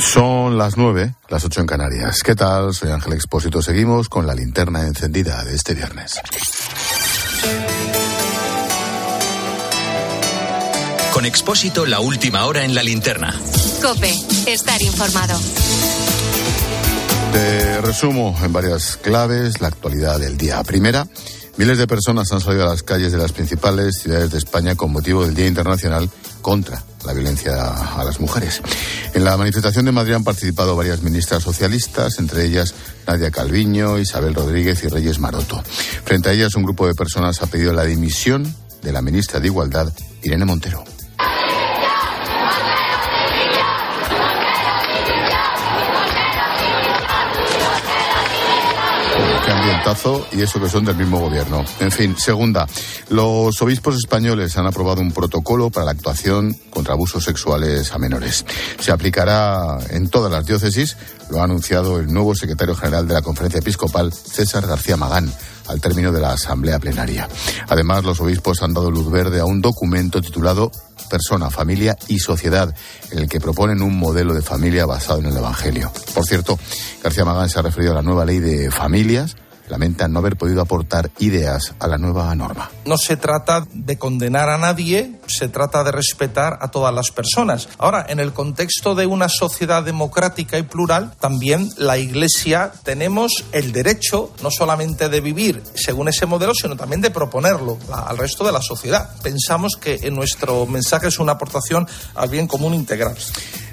Son las nueve, las ocho en Canarias. ¿Qué tal? Soy Ángel Expósito. Seguimos con la linterna encendida de este viernes. Con Expósito, la última hora en la linterna. Cope, estar informado. Te resumo en varias claves la actualidad del día. Primera, miles de personas han salido a las calles de las principales ciudades de España con motivo del Día Internacional contra la violencia a las mujeres. En la manifestación de Madrid han participado varias ministras socialistas, entre ellas Nadia Calviño, Isabel Rodríguez y Reyes Maroto. Frente a ellas, un grupo de personas ha pedido la dimisión de la ministra de Igualdad, Irene Montero. Y eso que son del mismo gobierno. En fin, segunda, los obispos españoles han aprobado un protocolo para la actuación contra abusos sexuales a menores. Se aplicará en todas las diócesis, lo ha anunciado el nuevo secretario general de la Conferencia Episcopal, César García Magán al término de la asamblea plenaria. Además, los obispos han dado luz verde a un documento titulado Persona, Familia y Sociedad, en el que proponen un modelo de familia basado en el Evangelio. Por cierto, García Magán se ha referido a la nueva ley de familias lamentan no haber podido aportar ideas a la nueva norma. No se trata de condenar a nadie, se trata de respetar a todas las personas. Ahora, en el contexto de una sociedad democrática y plural, también la Iglesia tenemos el derecho no solamente de vivir según ese modelo, sino también de proponerlo al resto de la sociedad. Pensamos que en nuestro mensaje es una aportación al bien común integral.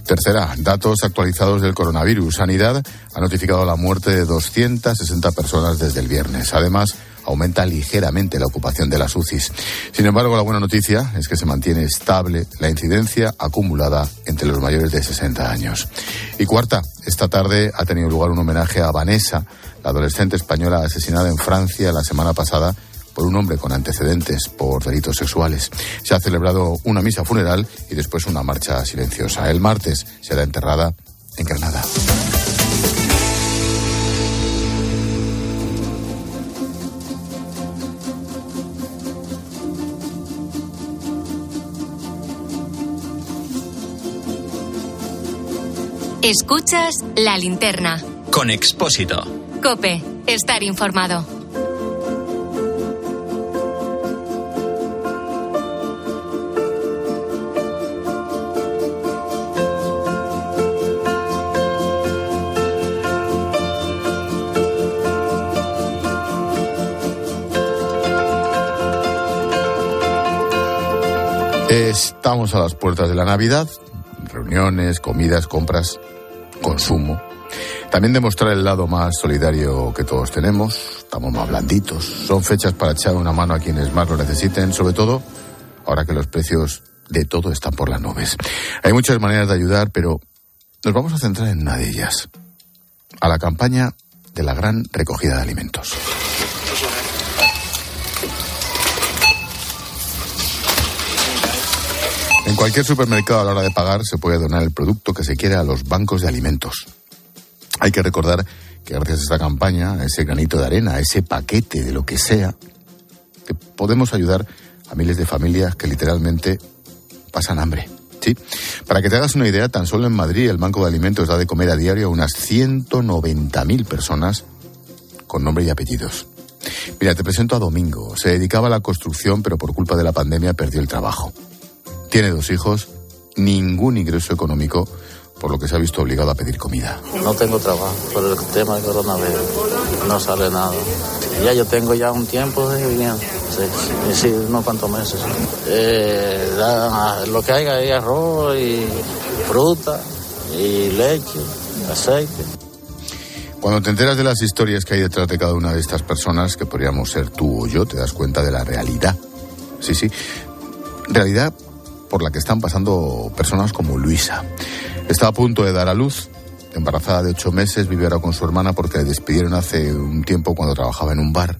Tercera, datos actualizados del coronavirus. Sanidad ha notificado la muerte de 260 personas desde el viernes. Además, aumenta ligeramente la ocupación de las UCIs. Sin embargo, la buena noticia es que se mantiene estable la incidencia acumulada entre los mayores de 60 años. Y cuarta, esta tarde ha tenido lugar un homenaje a Vanessa, la adolescente española asesinada en Francia la semana pasada por un hombre con antecedentes por delitos sexuales. Se ha celebrado una misa funeral y después una marcha silenciosa. El martes será enterrada en Granada. Escuchas la linterna. Con Expósito. Cope, estar informado. Estamos a las puertas de la Navidad, reuniones, comidas, compras, consumo. También demostrar el lado más solidario que todos tenemos, estamos más blanditos. Son fechas para echar una mano a quienes más lo necesiten, sobre todo ahora que los precios de todo están por las nubes. Hay muchas maneras de ayudar, pero nos vamos a centrar en una de ellas, a la campaña de la gran recogida de alimentos. En cualquier supermercado a la hora de pagar se puede donar el producto que se quiere a los bancos de alimentos. Hay que recordar que gracias a esta campaña, a ese granito de arena, a ese paquete de lo que sea, que podemos ayudar a miles de familias que literalmente pasan hambre. ¿sí? Para que te hagas una idea, tan solo en Madrid el Banco de Alimentos da de comer a diario a unas 190.000 personas con nombre y apellidos. Mira, te presento a Domingo. Se dedicaba a la construcción, pero por culpa de la pandemia perdió el trabajo. Tiene dos hijos, ningún ingreso económico, por lo que se ha visto obligado a pedir comida. No tengo trabajo por el tema del coronavirus. No sale nada. Ya yo tengo ya un tiempo de vivienda. Sí, sí unos cuantos meses. Eh, lo que hay es arroz y fruta y leche, aceite. Cuando te enteras de las historias que hay detrás de cada una de estas personas, que podríamos ser tú o yo, te das cuenta de la realidad. Sí, sí. Realidad por la que están pasando personas como Luisa. Está a punto de dar a luz, embarazada de ocho meses, vive ahora con su hermana porque le despidieron hace un tiempo cuando trabajaba en un bar.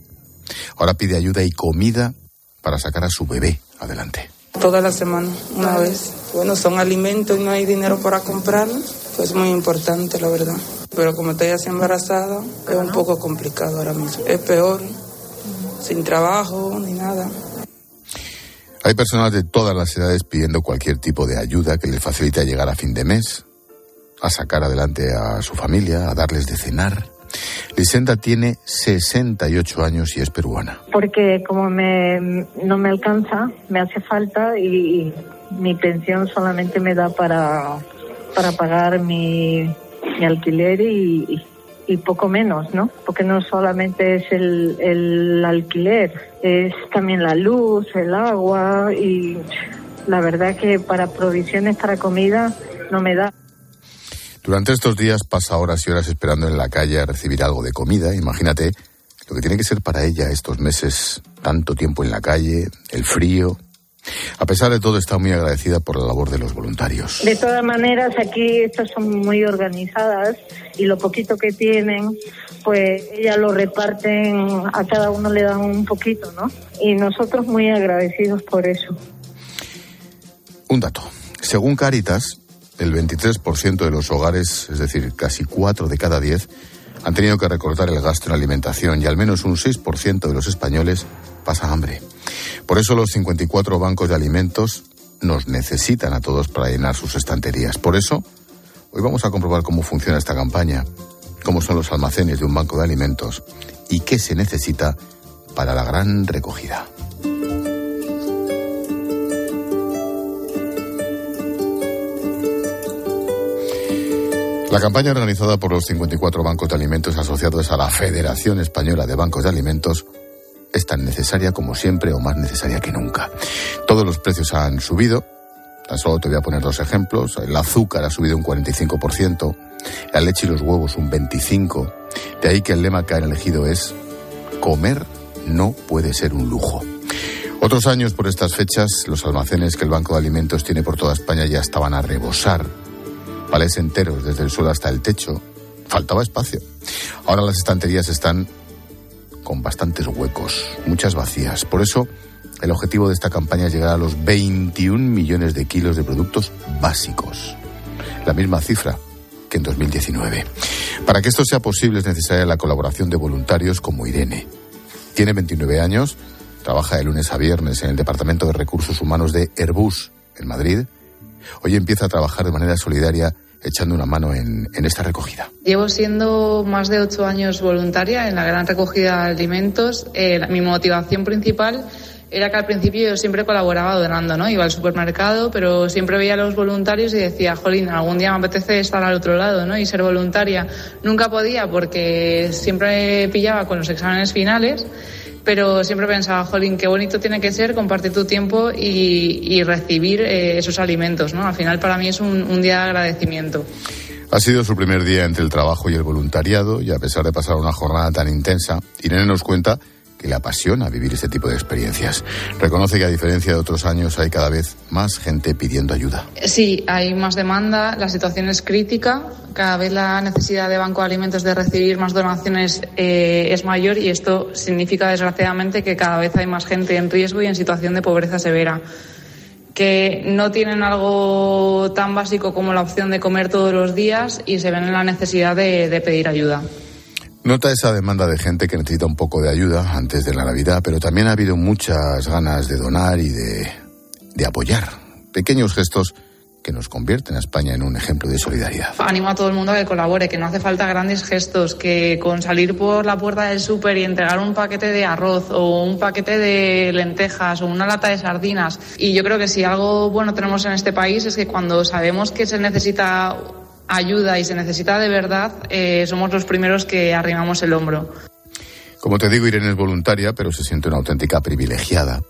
Ahora pide ayuda y comida para sacar a su bebé adelante. Toda la semana, una vez. Bueno, son alimentos y no hay dinero para comprarlos, pues muy importante, la verdad. Pero como estoy así embarazada, es un poco complicado ahora mismo. Es peor, sin trabajo ni nada. Hay personas de todas las edades pidiendo cualquier tipo de ayuda que les facilite llegar a fin de mes. a sacar adelante a su familia, a darles de cenar. Lisenda tiene 68 años y es peruana. Porque como me, no me alcanza, me hace falta y, mi pensión solamente me da para, para pagar mi, mi alquiler y, y poco menos, ¿no? Porque no solamente es el, el alquiler, es también la luz, el agua y la verdad que para provisiones para comida no me da. Durante estos días pasa horas y horas esperando en la calle a recibir algo de comida. Imagínate lo que tiene que ser para ella estos meses, tanto tiempo en la calle, el frío, a pesar de todo, está muy agradecida por la labor de los voluntarios. De todas maneras, aquí estas son muy organizadas y lo poquito que tienen, pues ellas lo reparten, a cada uno le dan un poquito, ¿no? Y nosotros muy agradecidos por eso. Un dato. Según Caritas, el 23% de los hogares, es decir, casi 4 de cada 10, han tenido que recortar el gasto en alimentación y al menos un 6% de los españoles pasa hambre. Por eso los 54 bancos de alimentos nos necesitan a todos para llenar sus estanterías. Por eso, hoy vamos a comprobar cómo funciona esta campaña, cómo son los almacenes de un banco de alimentos y qué se necesita para la gran recogida. La campaña organizada por los 54 bancos de alimentos asociados a la Federación Española de Bancos de Alimentos es tan necesaria como siempre o más necesaria que nunca. Todos los precios han subido. Tan solo te voy a poner dos ejemplos. El azúcar ha subido un 45%, la leche y los huevos un 25%. De ahí que el lema que han elegido es comer no puede ser un lujo. Otros años por estas fechas, los almacenes que el Banco de Alimentos tiene por toda España ya estaban a rebosar. Palés enteros, desde el suelo hasta el techo. Faltaba espacio. Ahora las estanterías están con bastantes huecos, muchas vacías. Por eso, el objetivo de esta campaña es llegar a los 21 millones de kilos de productos básicos. La misma cifra que en 2019. Para que esto sea posible es necesaria la colaboración de voluntarios como Irene. Tiene 29 años, trabaja de lunes a viernes en el Departamento de Recursos Humanos de Airbus, en Madrid. Hoy empieza a trabajar de manera solidaria echando una mano en, esta recogida. Llevo siendo más de ocho años voluntaria en la gran recogida de alimentos. Eh, mi motivación principal era que al principio yo siempre colaboraba donando, ¿no? Iba al supermercado, pero siempre veía a los voluntarios y decía, jolín, algún día me apetece estar al otro lado, ¿no? Y ser voluntaria. Nunca podía porque siempre pillaba con los exámenes finales pero siempre pensaba, jolín, qué bonito tiene que ser compartir tu tiempo y, recibir eh, esos alimentos, ¿no? Al final para mí es un, un día de agradecimiento. Ha sido su primer día entre el trabajo y el voluntariado y a pesar de pasar una jornada tan intensa, Irene nos cuenta que le apasiona vivir este tipo de experiencias. Reconoce que a diferencia de otros años hay cada vez más gente pidiendo ayuda. Sí, hay más demanda, la situación es crítica, cada vez la necesidad de Banco de Alimentos de recibir más donaciones eh, es mayor y esto significa desgraciadamente que cada vez hay más gente en riesgo y en situación de pobreza severa que no tienen algo tan básico como la opción de comer todos los días y se ven en la necesidad de pedir ayuda. Nota esa demanda de gente que necesita un poco de ayuda antes de la Navidad, pero también ha habido muchas ganas de donar y de, de apoyar. Pequeños gestos que nos convierten a España en un ejemplo de solidaridad. Animo a todo el mundo a que colabore, que no hace falta grandes gestos, que con salir por la puerta del súper y entregar un paquete de arroz o un paquete de lentejas o una lata de sardinas. Y yo creo que si algo bueno tenemos en este país es que cuando sabemos que se necesita ayuda y se necesita de verdad, eh, somos los primeros que arrimamos el hombro. Como te digo, Irene es voluntaria, pero se siente una auténtica privilegiada.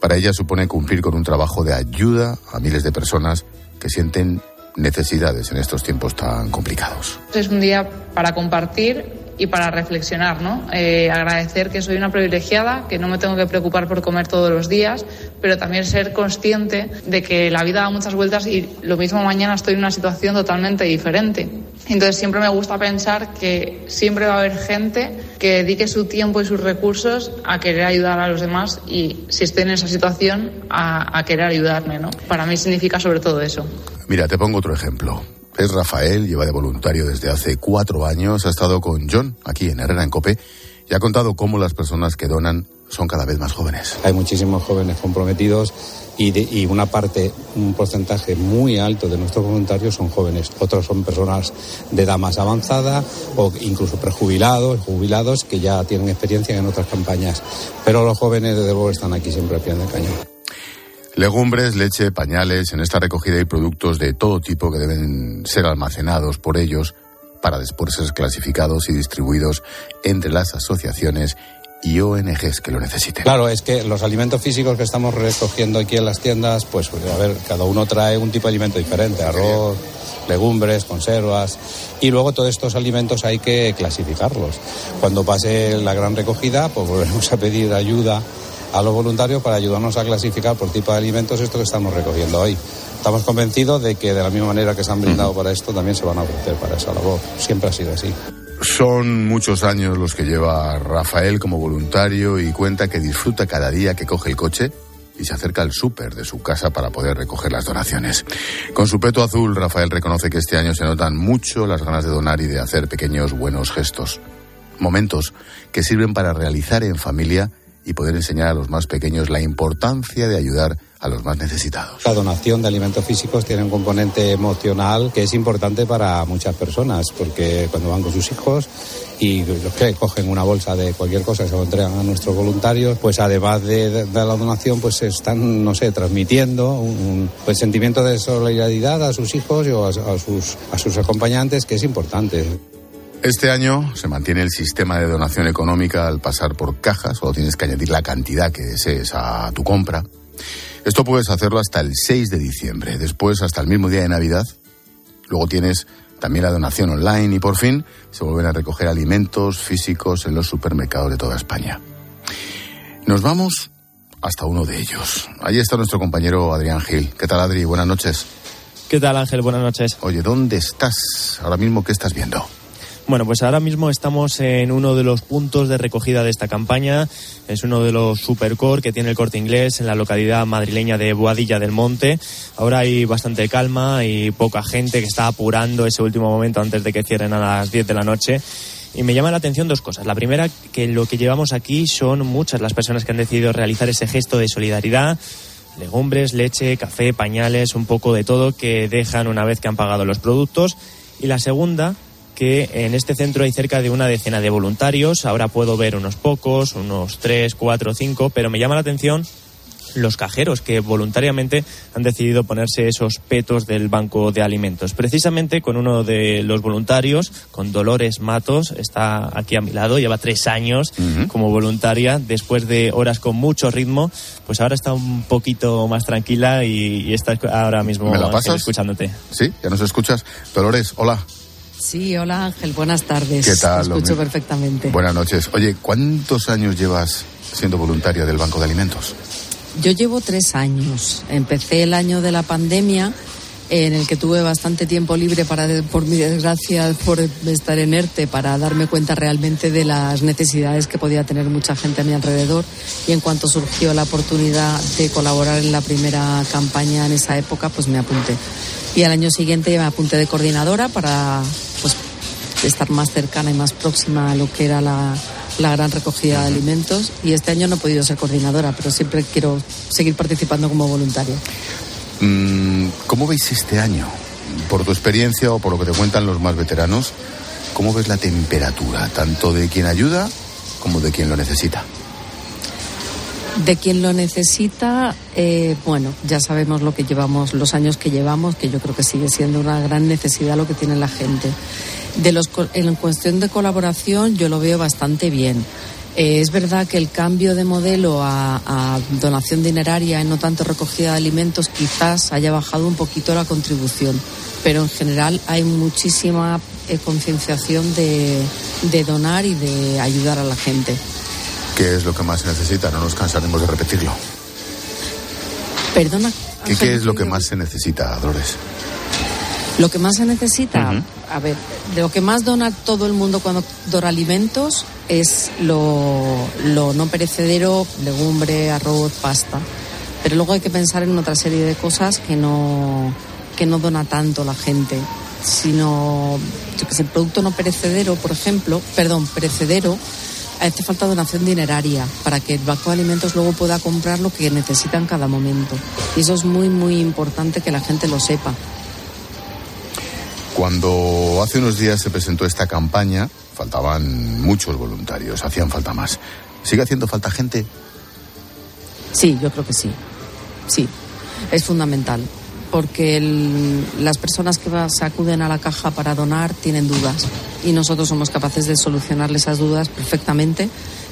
Para ella supone cumplir con un trabajo de ayuda a miles de personas que sienten necesidades en estos tiempos tan complicados. Es un día para compartir y para reflexionar, ¿no? Eh, agradecer que soy una privilegiada, que no me tengo que preocupar por comer todos los días, pero también ser consciente de que la vida da muchas vueltas y lo mismo mañana estoy en una situación totalmente diferente. Entonces siempre me gusta pensar que siempre va a haber gente que dedique su tiempo y sus recursos a querer ayudar a los demás y si estoy en esa situación a, a querer ayudarme, ¿no? Para mí significa sobre todo eso. Mira, te pongo otro ejemplo. Es Rafael, lleva de voluntario desde hace cuatro años, ha estado con John aquí en Herrera en Cope y ha contado cómo las personas que donan son cada vez más jóvenes. Hay muchísimos jóvenes comprometidos y, una parte, un porcentaje muy alto de nuestros voluntarios son jóvenes. Otros son personas de edad más avanzada o incluso prejubilados, jubilados que ya tienen experiencia en otras campañas. Pero los jóvenes, desde luego, están aquí siempre a pie de cañón. Legumbres, leche, pañales, en esta recogida hay productos de todo tipo que deben ser almacenados por ellos para después ser clasificados y distribuidos entre las asociaciones y ONGs que lo necesiten. Claro, es que los alimentos físicos que estamos recogiendo aquí en las tiendas, pues a ver, cada uno trae un tipo de alimento diferente, arroz, legumbres, conservas, y luego todos estos alimentos hay que clasificarlos. Cuando pase la gran recogida, pues volveremos a pedir ayuda a los voluntarios para ayudarnos a clasificar por tipo de alimentos esto que estamos recogiendo hoy. Estamos convencidos de que de la misma manera que se han brindado para esto, también se van a ofrecer para esa labor. Siempre ha sido así. Son muchos años los que lleva Rafael como voluntario y cuenta que disfruta cada día que coge el coche y se acerca al súper de su casa para poder recoger las donaciones. Con su peto azul, Rafael reconoce que este año se notan mucho las ganas de donar y de hacer pequeños buenos gestos. Momentos que sirven para realizar en familia y poder enseñar a los más pequeños la importancia de ayudar a los más necesitados. La donación de alimentos físicos tiene un componente emocional que es importante para muchas personas, porque cuando van con sus hijos y los que cogen una bolsa de cualquier cosa y se lo entregan a nuestros voluntarios, pues además de, la donación, pues están, no sé, transmitiendo un, pues, sentimiento de solidaridad a sus hijos o a, sus, a sus acompañantes, que es importante. Este año se mantiene el sistema de donación económica al pasar por cajas, o tienes que añadir la cantidad que desees a tu compra. Esto puedes hacerlo hasta el 6 de diciembre, después hasta el mismo día de Navidad. Luego tienes también la donación online y por fin se vuelven a recoger alimentos físicos en los supermercados de toda España. Nos vamos hasta uno de ellos. Ahí está nuestro compañero Adrián Gil. ¿Qué tal, Adri? Buenas noches. ¿Qué tal, Ángel? Buenas noches. Oye, ¿dónde estás ahora mismo? ¿Qué estás viendo? Bueno, pues ahora mismo estamos en uno de los puntos de recogida de esta campaña. Es uno de los supercore que tiene el corte inglés en la localidad madrileña de Boadilla del Monte. Ahora hay bastante calma y poca gente que está apurando ese último momento antes de que cierren a las 10 de la noche. Y me llama la atención dos cosas. La primera, que lo que llevamos aquí son muchas las personas que han decidido realizar ese gesto de solidaridad legumbres, leche, café, pañales, un poco de todo que dejan una vez que han pagado los productos. Y la segunda, que en este centro hay cerca de una decena de voluntarios. Ahora puedo ver unos pocos, unos tres, cuatro, cinco, pero me llama la atención los cajeros que voluntariamente han decidido ponerse esos petos del banco de alimentos. Precisamente con uno de los voluntarios, con Dolores Matos, está aquí a mi lado, lleva tres años como voluntaria, después de horas con mucho ritmo, pues ahora está un poquito más tranquila y, está ahora mismo escuchándote. Sí, ya nos escuchas. Dolores, hola. Sí, hola Ángel, buenas tardes. ¿Qué tal? Te escucho perfectamente. Buenas noches. Oye, ¿cuántos años llevas siendo voluntaria del Banco de Alimentos? Yo llevo tres años. Empecé el año de la pandemia en el que tuve bastante tiempo libre para, por mi desgracia, por estar en ERTE, para darme cuenta realmente de las necesidades que podía tener mucha gente a mi alrededor. Y en cuanto surgió la oportunidad de colaborar en la primera campaña en esa época, pues me apunté. Y al año siguiente me apunté de coordinadora para pues, estar más cercana y más próxima a lo que era la, gran recogida de alimentos. Y este año no he podido ser coordinadora, pero siempre quiero seguir participando como voluntaria. Mm, ¿Cómo veis este año? Por tu experiencia o por lo que te cuentan los más veteranos, ¿cómo ves la temperatura, tanto de quien ayuda como de quien lo necesita? De quien lo necesita, eh, bueno, ya sabemos lo que llevamos, los años que llevamos, que yo creo que sigue siendo una gran necesidad lo que tiene la gente. De los, en cuestión de colaboración, yo lo veo bastante bien. Eh, es verdad que el cambio de modelo a, donación dineraria y no tanto recogida de alimentos quizás haya bajado un poquito la contribución, pero en general hay muchísima eh, concienciación de donar y de ayudar a la gente. ¿Qué es lo que más se necesita? No nos cansaremos de repetirlo. Perdona. ¿Qué, es lo que más se necesita, Dolores? Lo que más se necesita, a ver, de lo que más dona todo el mundo cuando dona alimentos es lo, lo no perecedero, legumbre, arroz, pasta. Pero luego hay que pensar en otra serie de cosas que no, que no dona tanto la gente, sino, que el producto no perecedero, por ejemplo, perdón, perecedero, hace falta donación dineraria para que el Banco de Alimentos luego pueda comprar lo que necesita en cada momento. Y eso es muy, muy importante que la gente lo sepa. Cuando hace unos días se presentó esta campaña, faltaban muchos voluntarios, hacían falta más. ¿Sigue haciendo falta gente? Sí, yo creo que sí. Sí, es fundamental. Porque las personas que se acuden a la caja para donar tienen dudas. Y nosotros somos capaces de solucionarles esas dudas perfectamente.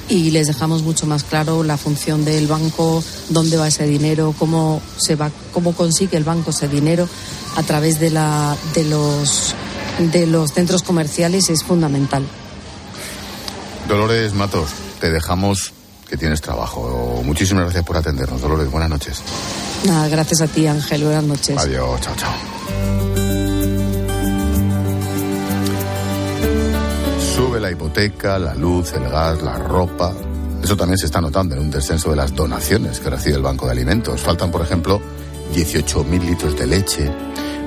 Y les dejamos mucho más claro la función del banco, dónde va ese dinero, cómo se va, cómo consigue el banco ese dinero a través de la, de los de los centros comerciales es fundamental. Dolores Matos, te dejamos que tienes trabajo. Muchísimas gracias por atendernos. Dolores, buenas noches. Nada, gracias a ti, Ángel. Buenas noches. Adiós, chao, chao. Sube la hipoteca, la luz, el gas, la ropa. Eso también se está notando en un descenso de las donaciones que recibe el Banco de Alimentos. Faltan, por ejemplo, 18.000 litros de leche,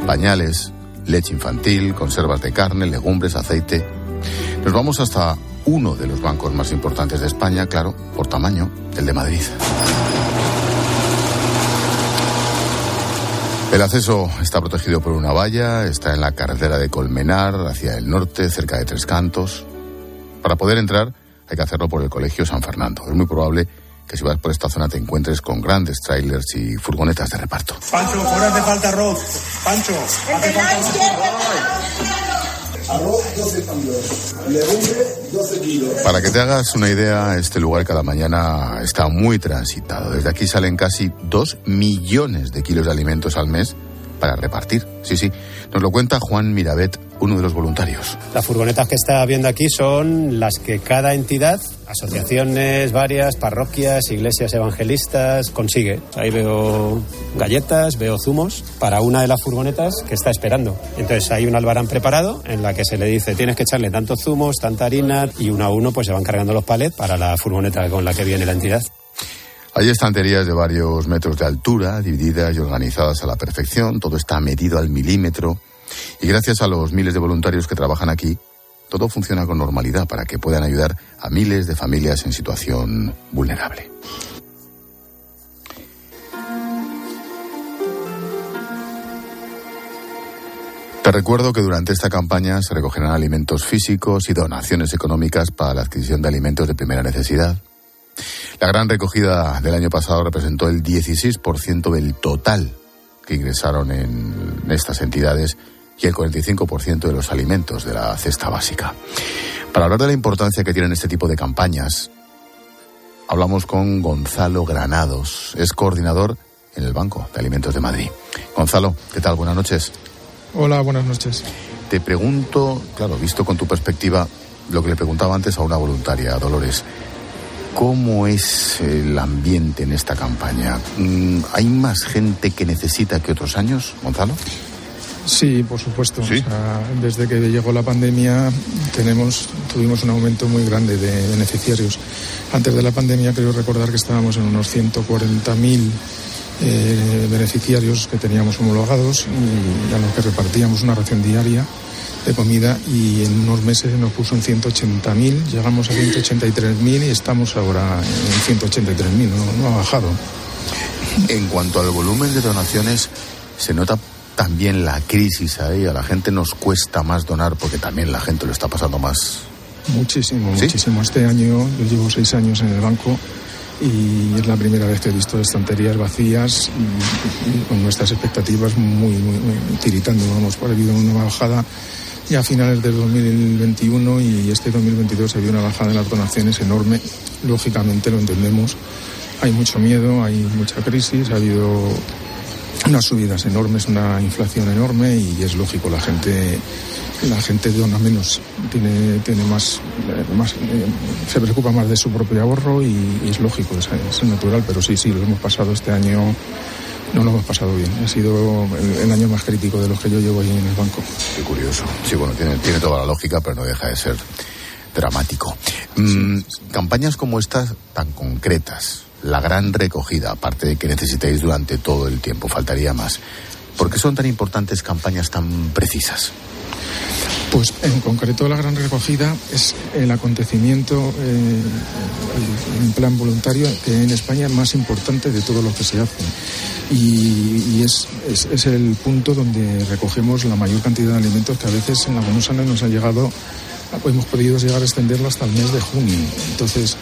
pañales, leche infantil, conservas de carne, legumbres, aceite. Nos vamos hasta uno de los bancos más importantes de España, claro, por tamaño, el de Madrid. El acceso está protegido por una valla, está en la carretera de Colmenar, hacia el norte, cerca de Tres Cantos. Para poder entrar hay que hacerlo por el Colegio San Fernando. Es muy probable que si vas por esta zona te encuentres con grandes trailers y furgonetas de reparto. Pancho, ahora hace falta arroz. Pancho, hace falta Arroz 12 kilos, legumbre 12 kilos. Para que te hagas una idea, este lugar cada mañana está muy transitado. Desde aquí salen casi dos millones de kilos de alimentos al mes para repartir. Sí, sí. Nos lo cuenta Juan Mirabet, uno de los voluntarios. Las furgonetas que está viendo aquí son las que cada entidad, asociaciones varias, parroquias, iglesias evangelistas, consigue. Ahí veo galletas, veo zumos para una de las furgonetas que está esperando. Entonces hay un albarán preparado en la que se le dice tienes que echarle tantos zumos, tanta harina y uno a uno pues se van cargando los palets para la furgoneta con la que viene la entidad. Hay estanterías de varios metros de altura, divididas y organizadas a la perfección. Todo está medido al milímetro. Y gracias a los miles de voluntarios que trabajan aquí, todo funciona con normalidad para que puedan ayudar a miles de familias en situación vulnerable. Te recuerdo que durante esta campaña se recogerán alimentos físicos y donaciones económicas para la adquisición de alimentos de primera necesidad. La gran recogida del año pasado representó el 16% del total que ingresaron en estas entidades y el 45% de los alimentos de la cesta básica. Para hablar de la importancia que tienen este tipo de campañas, hablamos con Gonzalo Granados, es coordinador en el Banco de Alimentos de Madrid. Gonzalo, ¿qué tal? Buenas noches. Hola, buenas noches. Te pregunto, claro, visto con tu perspectiva, lo que le preguntaba antes a una voluntaria, a Dolores. ¿Cómo es el ambiente en esta campaña? Mm, ¿Hay más gente que necesita que otros años, Gonzalo? Sí, por supuesto. O sea, desde que llegó la pandemia tenemos, tuvimos un aumento muy grande de beneficiarios. Antes de la pandemia creo recordar que estábamos en unos 140.000 eh, beneficiarios que teníamos homologados y a los que repartíamos una ración diaria de comida y en unos meses nos puso en 180.000, llegamos a 183.000 y estamos ahora en 183.000, no, no ha bajado. En cuanto al volumen de donaciones, se nota también la crisis ahí. A la gente nos cuesta más donar porque también la gente lo está pasando más. Muchísimo, ¿Sí? muchísimo. Este año, yo llevo seis años en el banco y es la primera vez que he visto estanterías vacías y, y con nuestras expectativas muy, muy, muy tiritando. Vamos, ha habido una bajada ya a finales del 2021 y este 2022 ha habido una bajada en las donaciones enorme. Lógicamente lo entendemos. Hay mucho miedo, hay mucha crisis, ha habido unas subidas enormes, una inflación enorme y es lógico, la gente la gente dona menos, tiene, tiene más, más eh, se preocupa más de su propio ahorro y, es lógico, es natural, pero sí, sí, lo hemos pasado este año, no lo hemos pasado bien. Ha sido el, año más crítico de los que yo llevo ahí en el banco. Qué curioso. Sí, bueno, tiene, tiene toda la lógica, pero no deja de ser dramático. Mm, Campañas como estas, tan concretas, la gran recogida, aparte de que necesitéis durante todo el tiempo, faltaría más. ¿Por qué son tan importantes campañas tan precisas? Pues en concreto la gran recogida es el acontecimiento eh, en plan voluntario que en España es más importante de todo lo que se hace. Y, es, es, el punto donde recogemos la mayor cantidad de alimentos que a veces en algunos años nos ha llegado, hemos podido llegar a extenderlo hasta el mes de junio. Entonces,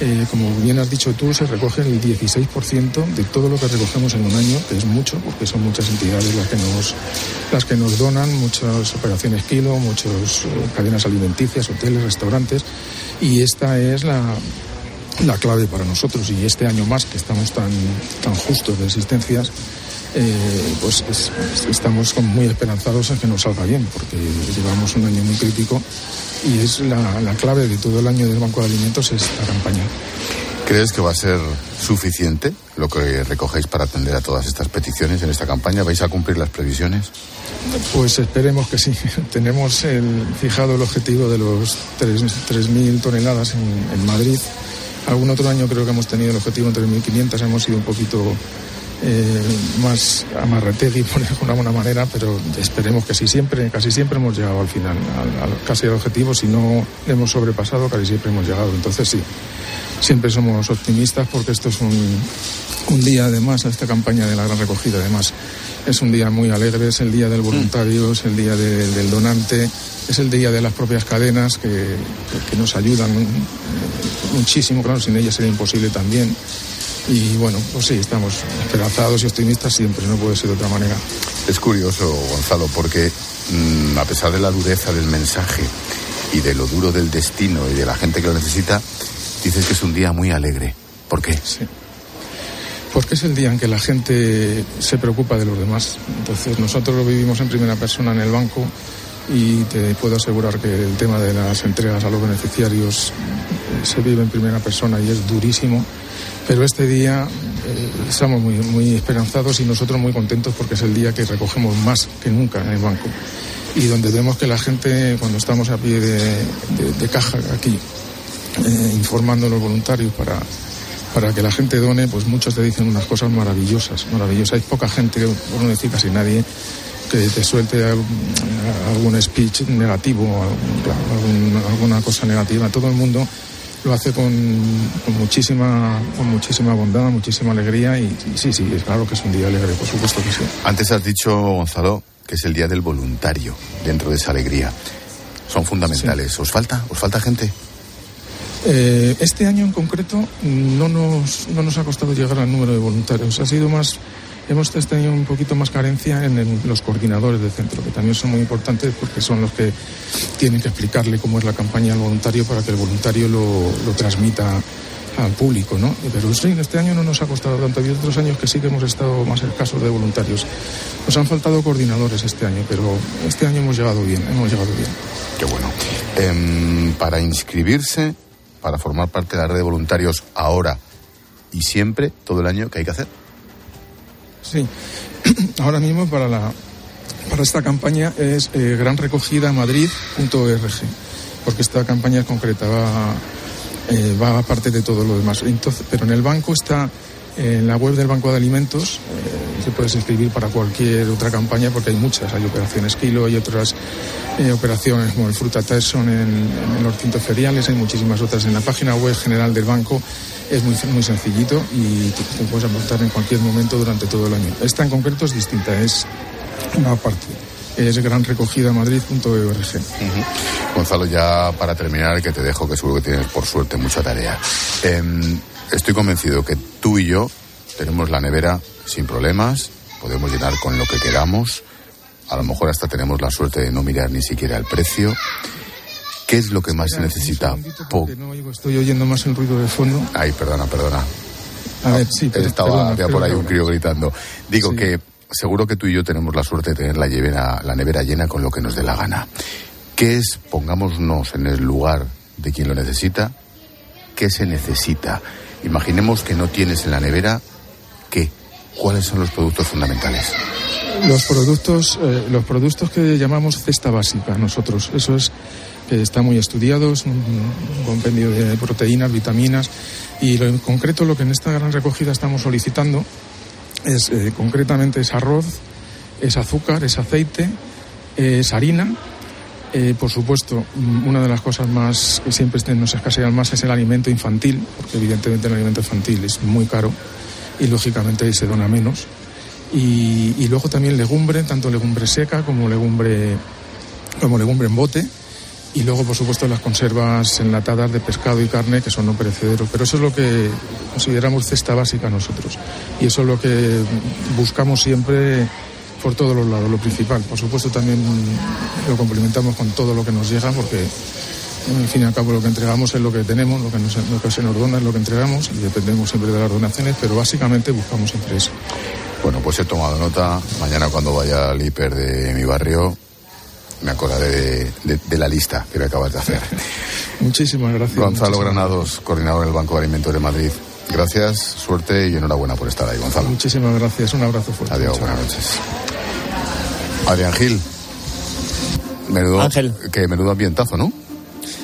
eh, como bien has dicho tú, se recoge el 16% de todo lo que recogemos en un año, que es mucho, porque son muchas entidades las que nos, las que nos donan, muchas operaciones kilo, muchas eh, cadenas alimenticias, hoteles, restaurantes, y esta es la, la clave para nosotros. Y este año más, que estamos tan, tan justos de existencias, eh, pues es, estamos muy esperanzados en que nos salga bien, porque llevamos un año muy crítico y es la, la, clave de todo el año del Banco de Alimentos esta campaña. ¿Crees que va a ser suficiente lo que recogéis para atender a todas estas peticiones en esta campaña? ¿Vais a cumplir las previsiones? Pues esperemos que sí. Tenemos el, fijado el objetivo de los 3.000 toneladas en, en Madrid. Algún otro año creo que hemos tenido el objetivo en 3.500, hemos sido un poquito eh, más amarrategui, por decirlo de alguna manera, pero esperemos que sí, siempre, casi siempre hemos llegado al final, al, al, casi al objetivo, si no hemos sobrepasado, casi siempre hemos llegado. Entonces sí, siempre somos optimistas porque esto es un, un día además, esta campaña de la gran recogida, además, es un día muy alegre, es el día del voluntario, es el día de, del donante, es el día de las propias cadenas que, que, que nos ayudan muchísimo, claro, sin ellas sería imposible también. Y bueno, pues sí, estamos esperanzados y optimistas siempre, no puede ser de otra manera. Es curioso, Gonzalo, porque mmm, a pesar de la dureza del mensaje y de lo duro del destino y de la gente que lo necesita, dices que es un día muy alegre. ¿Por qué? Sí. Porque es el día en que la gente se preocupa de los demás. Entonces nosotros lo vivimos en primera persona en el banco y te puedo asegurar que el tema de las entregas a los beneficiarios se vive en primera persona y es durísimo pero este día eh, estamos muy, muy esperanzados y nosotros muy contentos porque es el día que recogemos más que nunca en el banco y donde vemos que la gente cuando estamos a pie de caja aquí eh, informando a los voluntarios para, para que la gente done, pues muchos te dicen unas cosas maravillosas, maravillosas. Hay poca gente, por no decir casi nadie, que te suelte algún speech negativo, algún, alguna cosa negativa. Todo el mundo lo hace con, con, muchísima, con muchísima bondad, muchísima alegría y, y, sí, sí, es claro que es un día alegre, por supuesto que sí. Antes has dicho, Gonzalo, que es el día del voluntario dentro de esa alegría. Son fundamentales. Sí. ¿Os falta? ¿Os falta gente? Eh, este año en concreto no nos, no nos ha costado llegar al número de voluntarios. Ha sido más hemos tenido un poquito más carencia en, los coordinadores del centro, que también son muy importantes porque son los que tienen que explicarle cómo es la campaña al voluntario para que el voluntario lo, lo transmita al público, ¿no? Pero sí, este año no nos ha costado tanto. Había otros años que sí que hemos estado más escasos de voluntarios. Nos han faltado coordinadores este año, pero este año hemos llegado bien, hemos llegado bien. Qué bueno. Eh, para inscribirse, para formar parte de la red de voluntarios ahora y siempre, todo el año, ¿qué hay que hacer? Sí, ahora mismo para, la, para esta campaña es eh, granrecogidamadrid.org, porque esta campaña es concreta, va, eh, va aparte de todo lo demás. Entonces, pero en el banco está, en la web del Banco de Alimentos, se puedes inscribir para cualquier otra campaña, porque hay muchas, hay operaciones Kilo, hay otras operaciones como el Fruta Tyson en, en los tintos feriales, hay muchísimas otras. En la página web general del banco es muy, muy sencillito y te, puedes apuntar en cualquier momento durante todo el año. Esta en concreto es distinta, es una parte. Es granrecogidamadrid.org. Uh -huh. Gonzalo, ya para terminar, que te dejo, que seguro que tienes por suerte mucha tarea. Eh, estoy convencido que tú y yo tenemos la nevera sin problemas, podemos llenar con lo que queramos, a lo mejor hasta tenemos la suerte de no mirar ni siquiera el precio. ¿Qué es lo que más se necesita? Po no oigo, estoy oyendo más el ruido de fondo. Ay, perdona, perdona. A ver, sí, pero, Estaba perdona, por ahí un crío gritando. Digo Sí. que seguro que tú y yo tenemos la suerte de tener la, la nevera llena con lo que nos dé la gana. ¿Qué es, pongámonos en el lugar de quien lo necesita, qué se necesita? Imaginemos que no tienes en la nevera, ¿qué? ¿Cuáles son los productos fundamentales? Los productos, eh, los productos que llamamos cesta básica, nosotros, eso es que está muy estudiado, es un, compendio de proteínas, vitaminas y lo, en concreto lo que en esta gran recogida estamos solicitando es eh, concretamente es arroz, es azúcar, es aceite, es harina Eh, por supuesto, mm, una de las cosas más que siempre nos escasean más es el alimento infantil, porque evidentemente el alimento infantil es muy caro y lógicamente se dona menos. Y, y luego también legumbre, tanto legumbre seca como legumbre, como legumbre en bote. Y luego, por supuesto, las conservas enlatadas de pescado y carne, que son no perecederos. Pero eso es lo que consideramos cesta básica nosotros. Y eso es lo que buscamos siempre por todos los lados, lo principal. Por supuesto, también lo complementamos con todo lo que nos llega, porque en fin y al cabo lo que entregamos es lo que tenemos, lo que, nos, lo que se nos dona es lo que entregamos y dependemos siempre de las donaciones, pero básicamente buscamos siempre eso. Bueno, pues he tomado nota. Mañana cuando vaya al hiper de mi barrio me acordaré de, de, de la lista que me acabas de hacer. Muchísimas gracias. Gonzalo muchísimas Granados, coordinador del Banco de Alimentos de Madrid. Gracias, suerte y enhorabuena por estar ahí, Gonzalo. Muchísimas gracias, un abrazo fuerte. Adiós, buenas noches. Adrián Gil. Menudo, Ángel. Que menudo ambientazo, ¿no?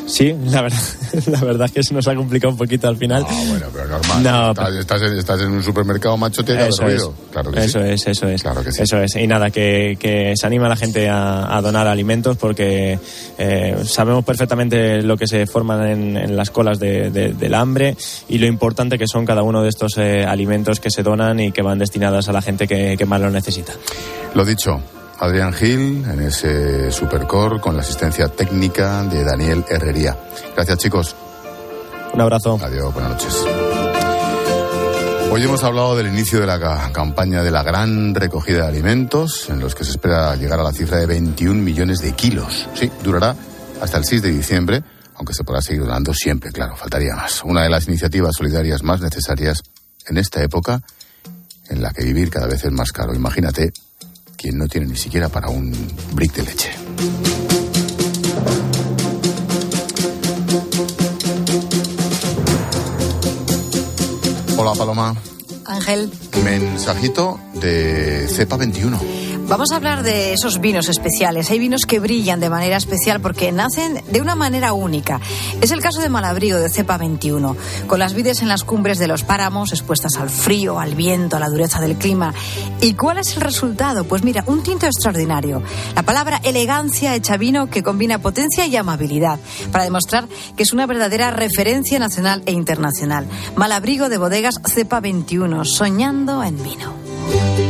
Sí, la verdad, la verdad es que se nos ha complicado un poquito al final. Ah, bueno, pero normal. No, estás, estás en, estás en un supermercado macho, te Eso es, Claro que eso sí. es, eso es. Claro que sí. Eso es. Y nada, que, que se anima a la gente a, a donar alimentos porque eh, sabemos perfectamente lo que se forman en, en las colas de- de- del hambre y lo importante que son cada uno de estos eh, alimentos que se donan y que van destinados a la gente que, que más lo necesita. Lo dicho, Adrián Gil en ese supercore con la asistencia técnica de Daniel Herrería. Gracias, chicos. Un abrazo. Adiós, buenas noches. Hoy hemos hablado del inicio de la ca- campaña de la gran recogida de alimentos, en los que se espera llegar a la cifra de 21 millones de kilos. Sí, durará hasta el 6 de diciembre, aunque se podrá seguir donando siempre, claro, faltaría más. Una de las iniciativas solidarias más necesarias en esta época en la que vivir cada vez es más caro. Imagínate quien no tiene ni siquiera para un brick de leche. Hola Paloma, Ángel, mensajito de Cepa 21. Vamos a hablar de esos vinos especiales. Hay vinos que brillan de manera especial porque nacen de una manera única. Es el caso de Malabrigo de Cepa 21, con las vides en las cumbres de los páramos, expuestas al frío, al viento, a la dureza del clima. ¿Y cuál es el resultado? Pues mira, un tinto extraordinario. La palabra elegancia hecha vino que combina potencia y amabilidad para demostrar que es una verdadera referencia nacional e internacional. Malabrigo de bodegas Cepa 21, soñando en vino.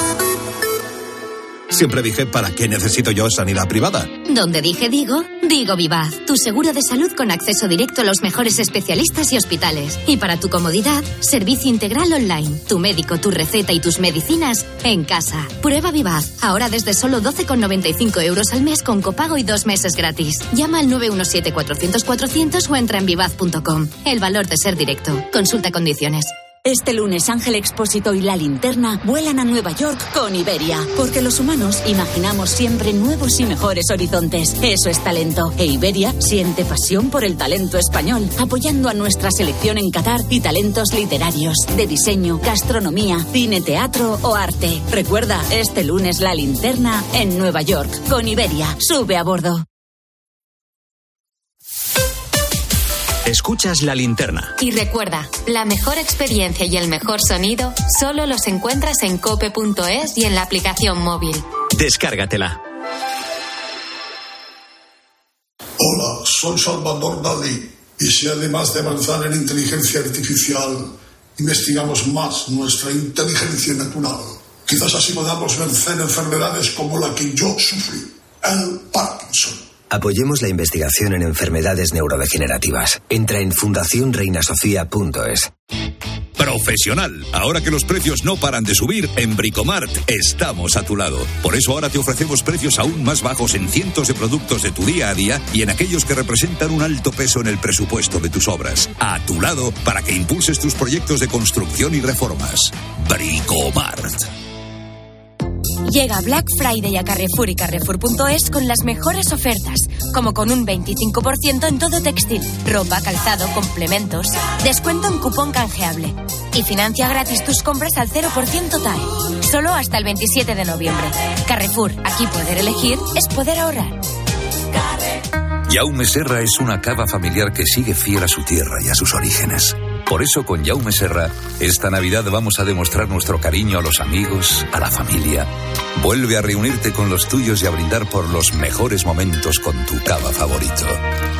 Siempre dije, ¿para qué necesito yo sanidad privada? Donde dije digo, digo Vivaz, tu seguro de salud con acceso directo a los mejores especialistas y hospitales. Y para tu comodidad, servicio integral online, tu médico, tu receta y tus medicinas en casa. Prueba Vivaz, ahora desde solo 12,95 euros al mes con copago y dos meses gratis. Llama al 917-400-400 o entra en vivaz.com. El valor de ser directo. Consulta condiciones. Este lunes Ángel Expósito y la linterna vuelan a Nueva York con Iberia, porque los humanos imaginamos siempre nuevos y mejores horizontes. Eso es talento. E Iberia siente pasión por el talento español, apoyando a nuestra selección en Qatar y talentos literarios, de diseño, gastronomía, cine, teatro o arte. Recuerda, este lunes la linterna en Nueva York con Iberia. Sube a bordo. Escuchas la linterna. Y recuerda, la mejor experiencia y el mejor sonido solo los encuentras en cope.es y en la aplicación móvil. Descárgatela. Hola, soy Salvador Dalí. Y si además de avanzar en inteligencia artificial, investigamos más nuestra inteligencia natural, quizás así podamos vencer enfermedades como la que yo sufrí, el Parkinson. Apoyemos la investigación en enfermedades neurodegenerativas. Entra en fundacionreinasofía.es. Profesional. Ahora que los precios no paran de subir, en Bricomart estamos a tu lado. Por eso ahora te ofrecemos precios aún más bajos en cientos de productos de tu día a día y en aquellos que representan un alto peso en el presupuesto de tus obras. A tu lado para que impulses tus proyectos de construcción y reformas. Bricomart. Llega Black Friday a Carrefour y Carrefour.es con las mejores ofertas, como con un 25% en todo textil, ropa, calzado, complementos, descuento en cupón canjeable y financia gratis tus compras al 0% TAE. Solo hasta el 27 de noviembre. Carrefour, aquí poder elegir es poder ahorrar. Jaume Serra es una cava familiar que sigue fiel a su tierra y a sus orígenes. Por eso con Jaume Serra, esta Navidad vamos a demostrar nuestro cariño a los amigos, a la familia. Vuelve a reunirte con los tuyos y a brindar por los mejores momentos con tu cava favorito.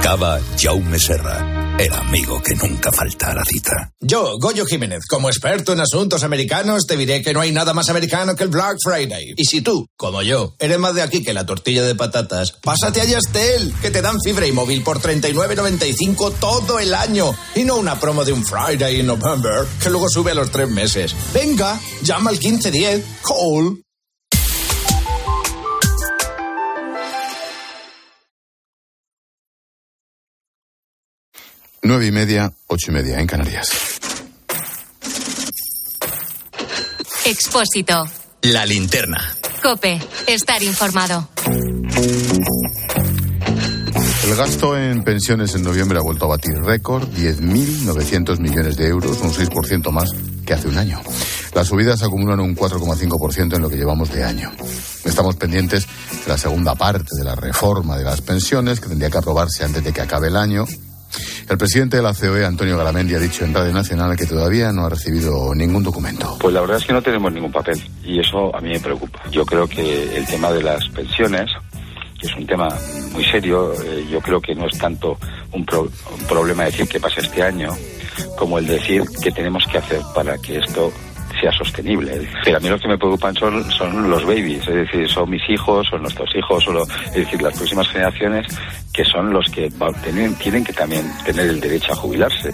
Cava Jaume Serra el amigo que nunca falta a la cita. Yo, Goyo Jiménez, como experto en asuntos americanos, te diré que no hay nada más americano que el Black Friday. Y si tú, como yo, eres más de aquí que la tortilla de patatas, pásate a Yastel, que te dan fibra y móvil por 39.95 todo el año. Y no una promo de un Friday en November, que luego sube a los tres meses. Venga, llama al 1510, call. Nueve y media, ocho y media en Canarias. Expósito. La linterna. Cope. Estar informado. El gasto en pensiones en noviembre ha vuelto a batir récord, 10.900 millones de euros, un 6% más que hace un año. Las subidas acumulan un 4,5% en lo que llevamos de año. Estamos pendientes de la segunda parte de la reforma de las pensiones, que tendría que aprobarse antes de que acabe el año, el presidente de la COE, Antonio Garamendi, ha dicho en Radio Nacional que todavía no ha recibido ningún documento. Pues la verdad es que no tenemos ningún papel y eso a mí me preocupa. Yo creo que el tema de las pensiones que es un tema muy serio, eh, yo creo que no es tanto un, un problema decir que pasa este año como el decir qué tenemos que hacer para que esto sea sostenible. Pero a mí lo que me preocupan son, son los babies, es decir, son mis hijos, son nuestros hijos, o es decir, las próximas generaciones que son los que tienen, tienen que también tener el derecho a jubilarse.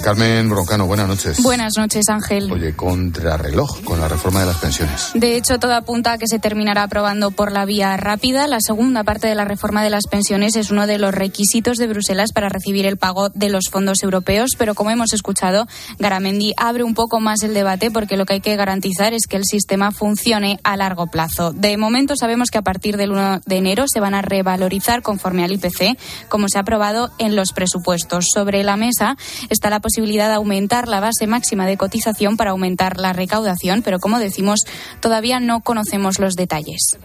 Carmen Broncano, buenas noches. Buenas noches, Ángel. Oye, contrarreloj con la reforma de las pensiones. De hecho, todo apunta a que se terminará aprobando por la vía rápida. La segunda parte de la reforma de las pensiones es uno de los requisitos de Bruselas para recibir el pago de los fondos europeos, pero como hemos escuchado, Garamendi abre un poco más el debate porque lo que hay que garantizar es que el sistema funcione a largo plazo. De momento sabemos que a partir del 1 de enero se van a revalorizar conforme al IPC, como se ha aprobado en los presupuestos. Sobre la mesa está la posibilidad de aumentar la base máxima de cotización para aumentar la recaudación, pero como decimos, todavía no conocemos los detalles.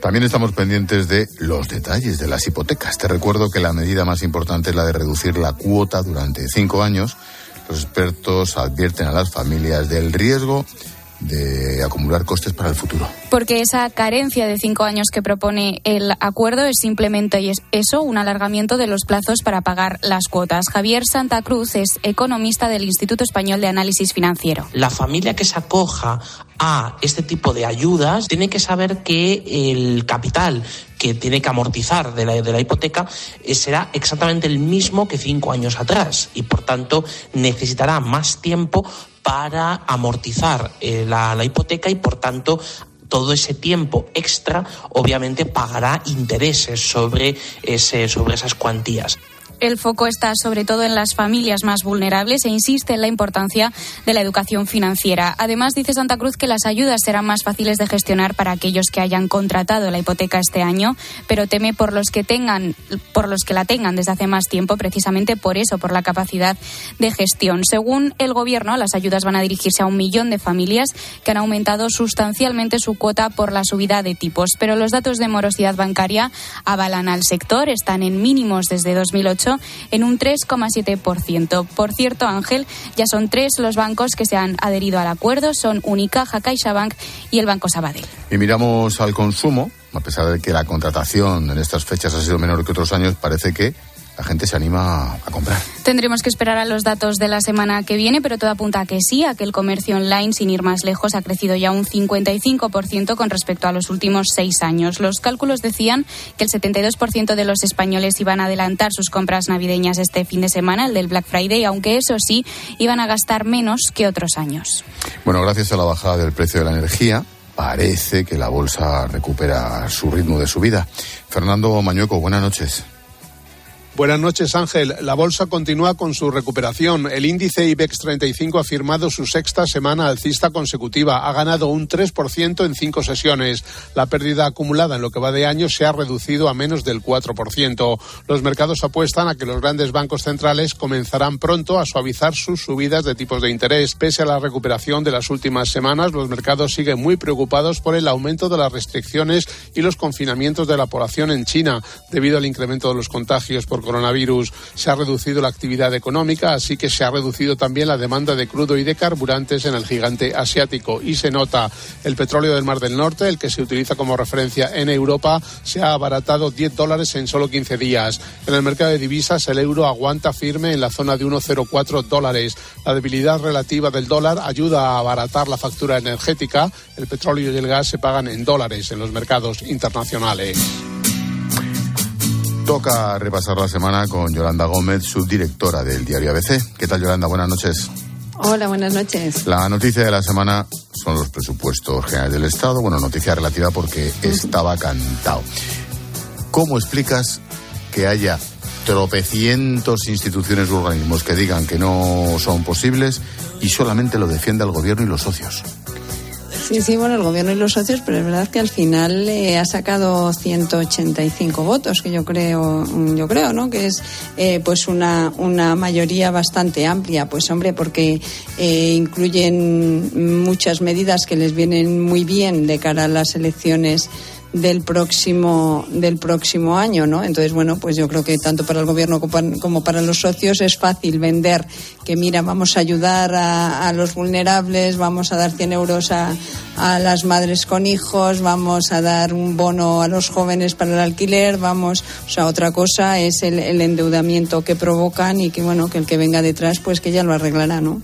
También estamos pendientes de los detalles de las hipotecas. Te recuerdo que la medida más importante es la de reducir la cuota durante cinco años. Los expertos advierten a las familias del riesgo de acumular costes para el futuro. Porque esa carencia de cinco años que propone el acuerdo es simplemente y es eso, un alargamiento de los plazos para pagar las cuotas. Javier Santa Cruz es economista del Instituto Español de Análisis Financiero. La familia que se acoja a este tipo de ayudas tiene que saber que el capital que tiene que amortizar de la, de la hipoteca eh, será exactamente el mismo que cinco años atrás y por tanto necesitará más tiempo para amortizar eh, la, la hipoteca y por tanto todo ese tiempo extra obviamente pagará intereses sobre, ese, sobre esas cuantías. El foco está sobre todo en las familias más vulnerables e insiste en la importancia de la educación financiera. Además, dice Santa Cruz que las ayudas serán más fáciles de gestionar para aquellos que hayan contratado la hipoteca este año, pero teme por los que tengan, por los que la tengan desde hace más tiempo, precisamente por eso, por la capacidad de gestión. Según el gobierno, las ayudas van a dirigirse a un millón de familias que han aumentado sustancialmente su cuota por la subida de tipos, pero los datos de morosidad bancaria avalan al sector, están en mínimos desde 2008 en un 3,7%. Por cierto, Ángel, ya son tres los bancos que se han adherido al acuerdo, son Unicaja, CaixaBank y el Banco Sabadell. Y miramos al consumo, a pesar de que la contratación en estas fechas ha sido menor que otros años, parece que la gente se anima a comprar. Tendremos que esperar a los datos de la semana que viene, pero todo apunta a que sí, a que el comercio online, sin ir más lejos, ha crecido ya un 55% con respecto a los últimos seis años. Los cálculos decían que el 72% de los españoles iban a adelantar sus compras navideñas este fin de semana, el del Black Friday, aunque eso sí, iban a gastar menos que otros años. Bueno, gracias a la bajada del precio de la energía, parece que la bolsa recupera su ritmo de subida. Fernando Mañueco, buenas noches. Buenas noches, Ángel. La bolsa continúa con su recuperación. El índice IBEX 35 ha firmado su sexta semana alcista consecutiva. Ha ganado un 3% en cinco sesiones. La pérdida acumulada en lo que va de año se ha reducido a menos del 4%. Los mercados apuestan a que los grandes bancos centrales comenzarán pronto a suavizar sus subidas de tipos de interés. Pese a la recuperación de las últimas semanas, los mercados siguen muy preocupados por el aumento de las restricciones y los confinamientos de la población en China debido al incremento de los contagios por coronavirus. Se ha reducido la actividad económica, así que se ha reducido también la demanda de crudo y de carburantes en el gigante asiático. Y se nota el petróleo del Mar del Norte, el que se utiliza como referencia en Europa, se ha abaratado 10 dólares en solo 15 días. En el mercado de divisas, el euro aguanta firme en la zona de 1,04 dólares. La debilidad relativa del dólar ayuda a abaratar la factura energética. El petróleo y el gas se pagan en dólares en los mercados internacionales. Toca repasar la semana con Yolanda Gómez, subdirectora del diario ABC. ¿Qué tal, Yolanda? Buenas noches. Hola, buenas noches. La noticia de la semana son los presupuestos generales del Estado. Bueno, noticia relativa porque estaba cantado. ¿Cómo explicas que haya tropecientos instituciones u organismos que digan que no son posibles y solamente lo defienda el gobierno y los socios? Sí, sí, bueno, el gobierno y los socios, pero es verdad que al final eh, ha sacado 185 votos, que yo creo, yo creo, ¿no? Que es eh, pues una, una mayoría bastante amplia, pues hombre, porque eh, incluyen muchas medidas que les vienen muy bien de cara a las elecciones del próximo del próximo año, ¿no? Entonces, bueno, pues yo creo que tanto para el gobierno como para los socios es fácil vender que mira, vamos a ayudar a, los vulnerables, vamos a dar 100 euros a, a, las madres con hijos, vamos a dar un bono a los jóvenes para el alquiler, vamos, o sea, otra cosa es el, el endeudamiento que provocan y que bueno, que el que venga detrás pues que ya lo arreglará, ¿no?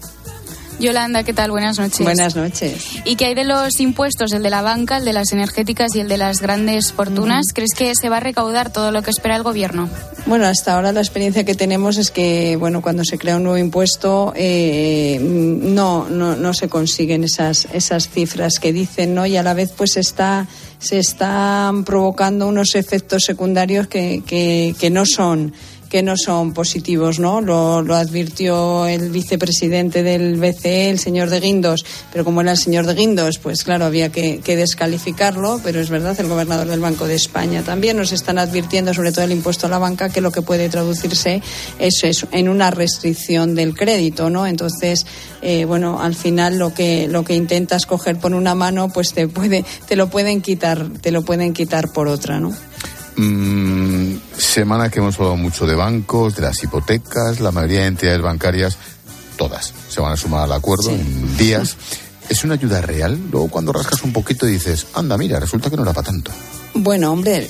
Yolanda, ¿qué tal? Buenas noches. Buenas noches. ¿Y qué hay de los impuestos, el de la banca, el de las energéticas y el de las grandes fortunas? ¿Crees que se va a recaudar todo lo que espera el gobierno? Bueno, hasta ahora la experiencia que tenemos es que, bueno, cuando se crea un nuevo impuesto eh, no, no, no se consiguen esas, esas cifras que dicen, ¿no? Y a la vez pues está se están provocando unos efectos secundarios que, que, que no son que no son positivos, ¿no? Lo, lo, advirtió el vicepresidente del BCE, el señor de Guindos, pero como era el señor de Guindos, pues claro, había que, descalificarlo, pero es verdad, el gobernador del Banco de España también nos están advirtiendo, sobre todo el impuesto a la banca, que lo que puede traducirse es, es en una restricción del crédito, ¿no? Entonces, eh, bueno, al final lo que, lo que intentas coger por una mano, pues te puede, te lo pueden quitar, te lo pueden quitar por otra, ¿no? Mm, semana que hemos hablado mucho de bancos, de las hipotecas, la mayoría de entidades bancarias, todas se van a sumar al acuerdo en días. ¿Es una ayuda real? Luego cuando rascas un poquito dices, anda, mira, resulta que no era para tanto. Bueno, hombre,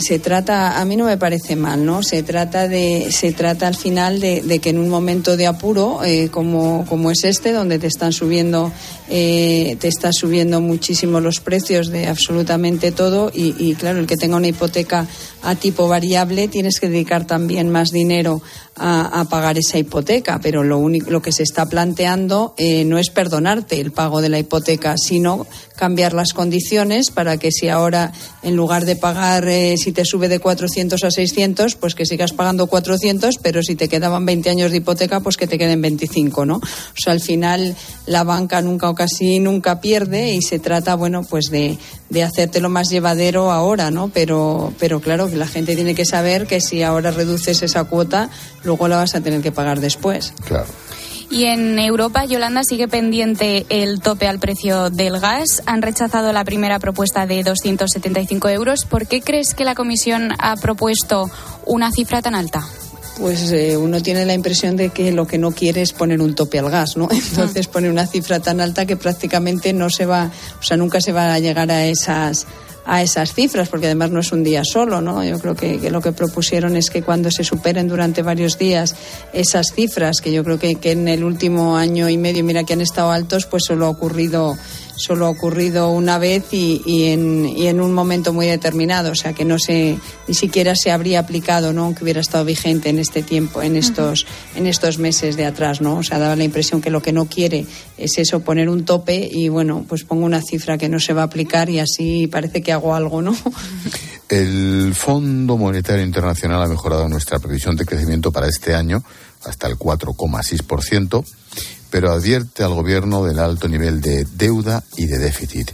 se trata, a mí no me parece mal, ¿no? Se trata de, se trata al final de, que en un momento de apuro, eh, como, como es este, donde te están subiendo, eh, te está subiendo muchísimo los precios de absolutamente todo, y, y, claro, el que tenga una hipoteca a tipo variable, tienes que dedicar también más dinero a, a pagar esa hipoteca, pero lo único, lo que se está planteando eh, no es perdonarte el pago de la hipoteca, sino cambiar las condiciones para que si ahora en lugar de pagar, eh, si te sube de 400 a 600, pues que sigas pagando 400, pero si te quedaban 20 años de hipoteca, pues que te queden 25, ¿no? O sea, al final la banca nunca o casi nunca pierde y se trata, bueno, pues de, de hacértelo más llevadero ahora, ¿no? Pero, pero claro, que la gente tiene que saber que si ahora reduces esa cuota, luego la vas a tener que pagar después. Claro. Y en Europa, Yolanda, sigue pendiente el tope al precio del gas. Han rechazado la primera propuesta de 275 euros. ¿Por qué crees que la Comisión ha propuesto una cifra tan alta? Pues eh, uno tiene la impresión de que lo que no quiere es poner un tope al gas, ¿no? Entonces pone una cifra tan alta que prácticamente no se va, o sea, nunca se va a llegar a esas a esas cifras, porque además no es un día solo, ¿no? Yo creo que, lo que propusieron es que cuando se superen durante varios días esas cifras, que yo creo que, que en el último año y medio, mira que han estado altos, pues solo ha ocurrido solo ha ocurrido una vez y, y, en, y, en, un momento muy determinado, o sea que no se ni siquiera se habría aplicado, ¿no? aunque hubiera estado vigente en este tiempo, en estos, uh -huh. en estos meses de atrás, ¿no? O sea, daba la impresión que lo que no quiere es eso, poner un tope y bueno, pues pongo una cifra que no se va a aplicar y así parece que hago algo, ¿no? El Fondo Monetario Internacional ha mejorado nuestra previsión de crecimiento para este año hasta el 4,6%, pero advierte al gobierno del alto nivel de deuda y de déficit.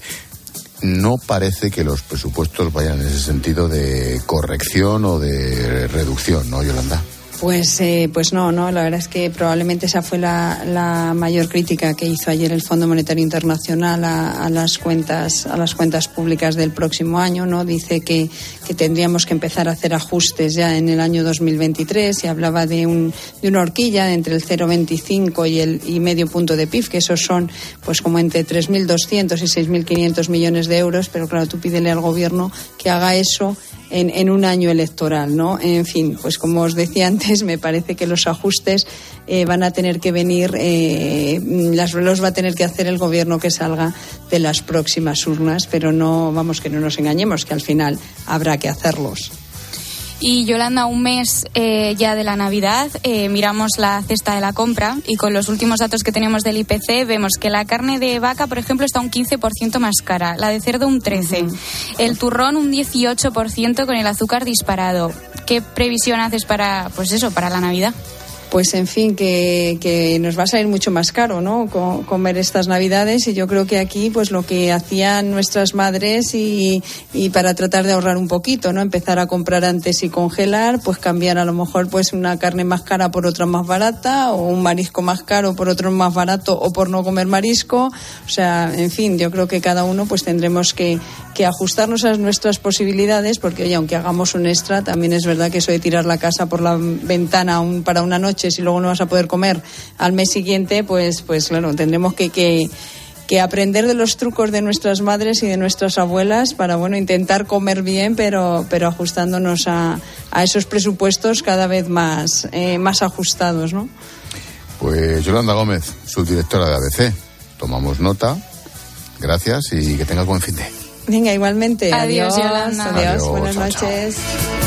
No parece que los presupuestos vayan en ese sentido de corrección o de reducción, ¿no, Yolanda? Pues, eh, pues no, no. La verdad es que probablemente esa fue la, la mayor crítica que hizo ayer el Fondo Monetario Internacional a, a, las cuentas, a las cuentas públicas del próximo año. No dice que, que tendríamos que empezar a hacer ajustes ya en el año 2023 y hablaba de, un, de una horquilla entre el 0,25 y el y medio punto de PIB, que esos son pues como entre 3.200 y 6.500 millones de euros. Pero claro, tú pídele al gobierno que haga eso en, en, un año electoral, ¿no? En fin, pues como os decía antes, me parece que los ajustes eh, van a tener que venir, eh, las, los va a tener que hacer el gobierno que salga de las próximas urnas, pero no, vamos, que no nos engañemos, que al final habrá que hacerlos. Y Yolanda, un mes eh, ya de la Navidad, eh, miramos la cesta de la compra y con los últimos datos que tenemos del IPC vemos que la carne de vaca, por ejemplo, está un 15% más cara, la de cerdo un 13%, uh -huh. el turrón un 18% con el azúcar disparado. ¿Qué previsión haces para, pues eso, para la Navidad? Pues en fin, que, que, nos va a salir mucho más caro, ¿no? comer estas Navidades y yo creo que aquí, pues lo que hacían nuestras madres y, y, para tratar de ahorrar un poquito, ¿no? Empezar a comprar antes y congelar, pues cambiar a lo mejor pues una carne más cara por otra más barata o un marisco más caro por otro más barato o por no comer marisco. O sea, en fin, yo creo que cada uno pues tendremos que, que ajustarnos a nuestras posibilidades porque, oye, aunque hagamos un extra, también es verdad que eso de tirar la casa por la ventana un, para una noche si luego no vas a poder comer al mes siguiente, pues, pues claro, tendremos que, que, que, aprender de los trucos de nuestras madres y de nuestras abuelas para, bueno, intentar comer bien, pero, pero ajustándonos a, a esos presupuestos cada vez más, eh, más ajustados, ¿no? Pues Yolanda Gómez, subdirectora de ABC. Tomamos nota. Gracias y que tengas buen fin de. Venga, igualmente. Adiós, Adiós Yolanda. Adiós, Adiós buenas chao, noches.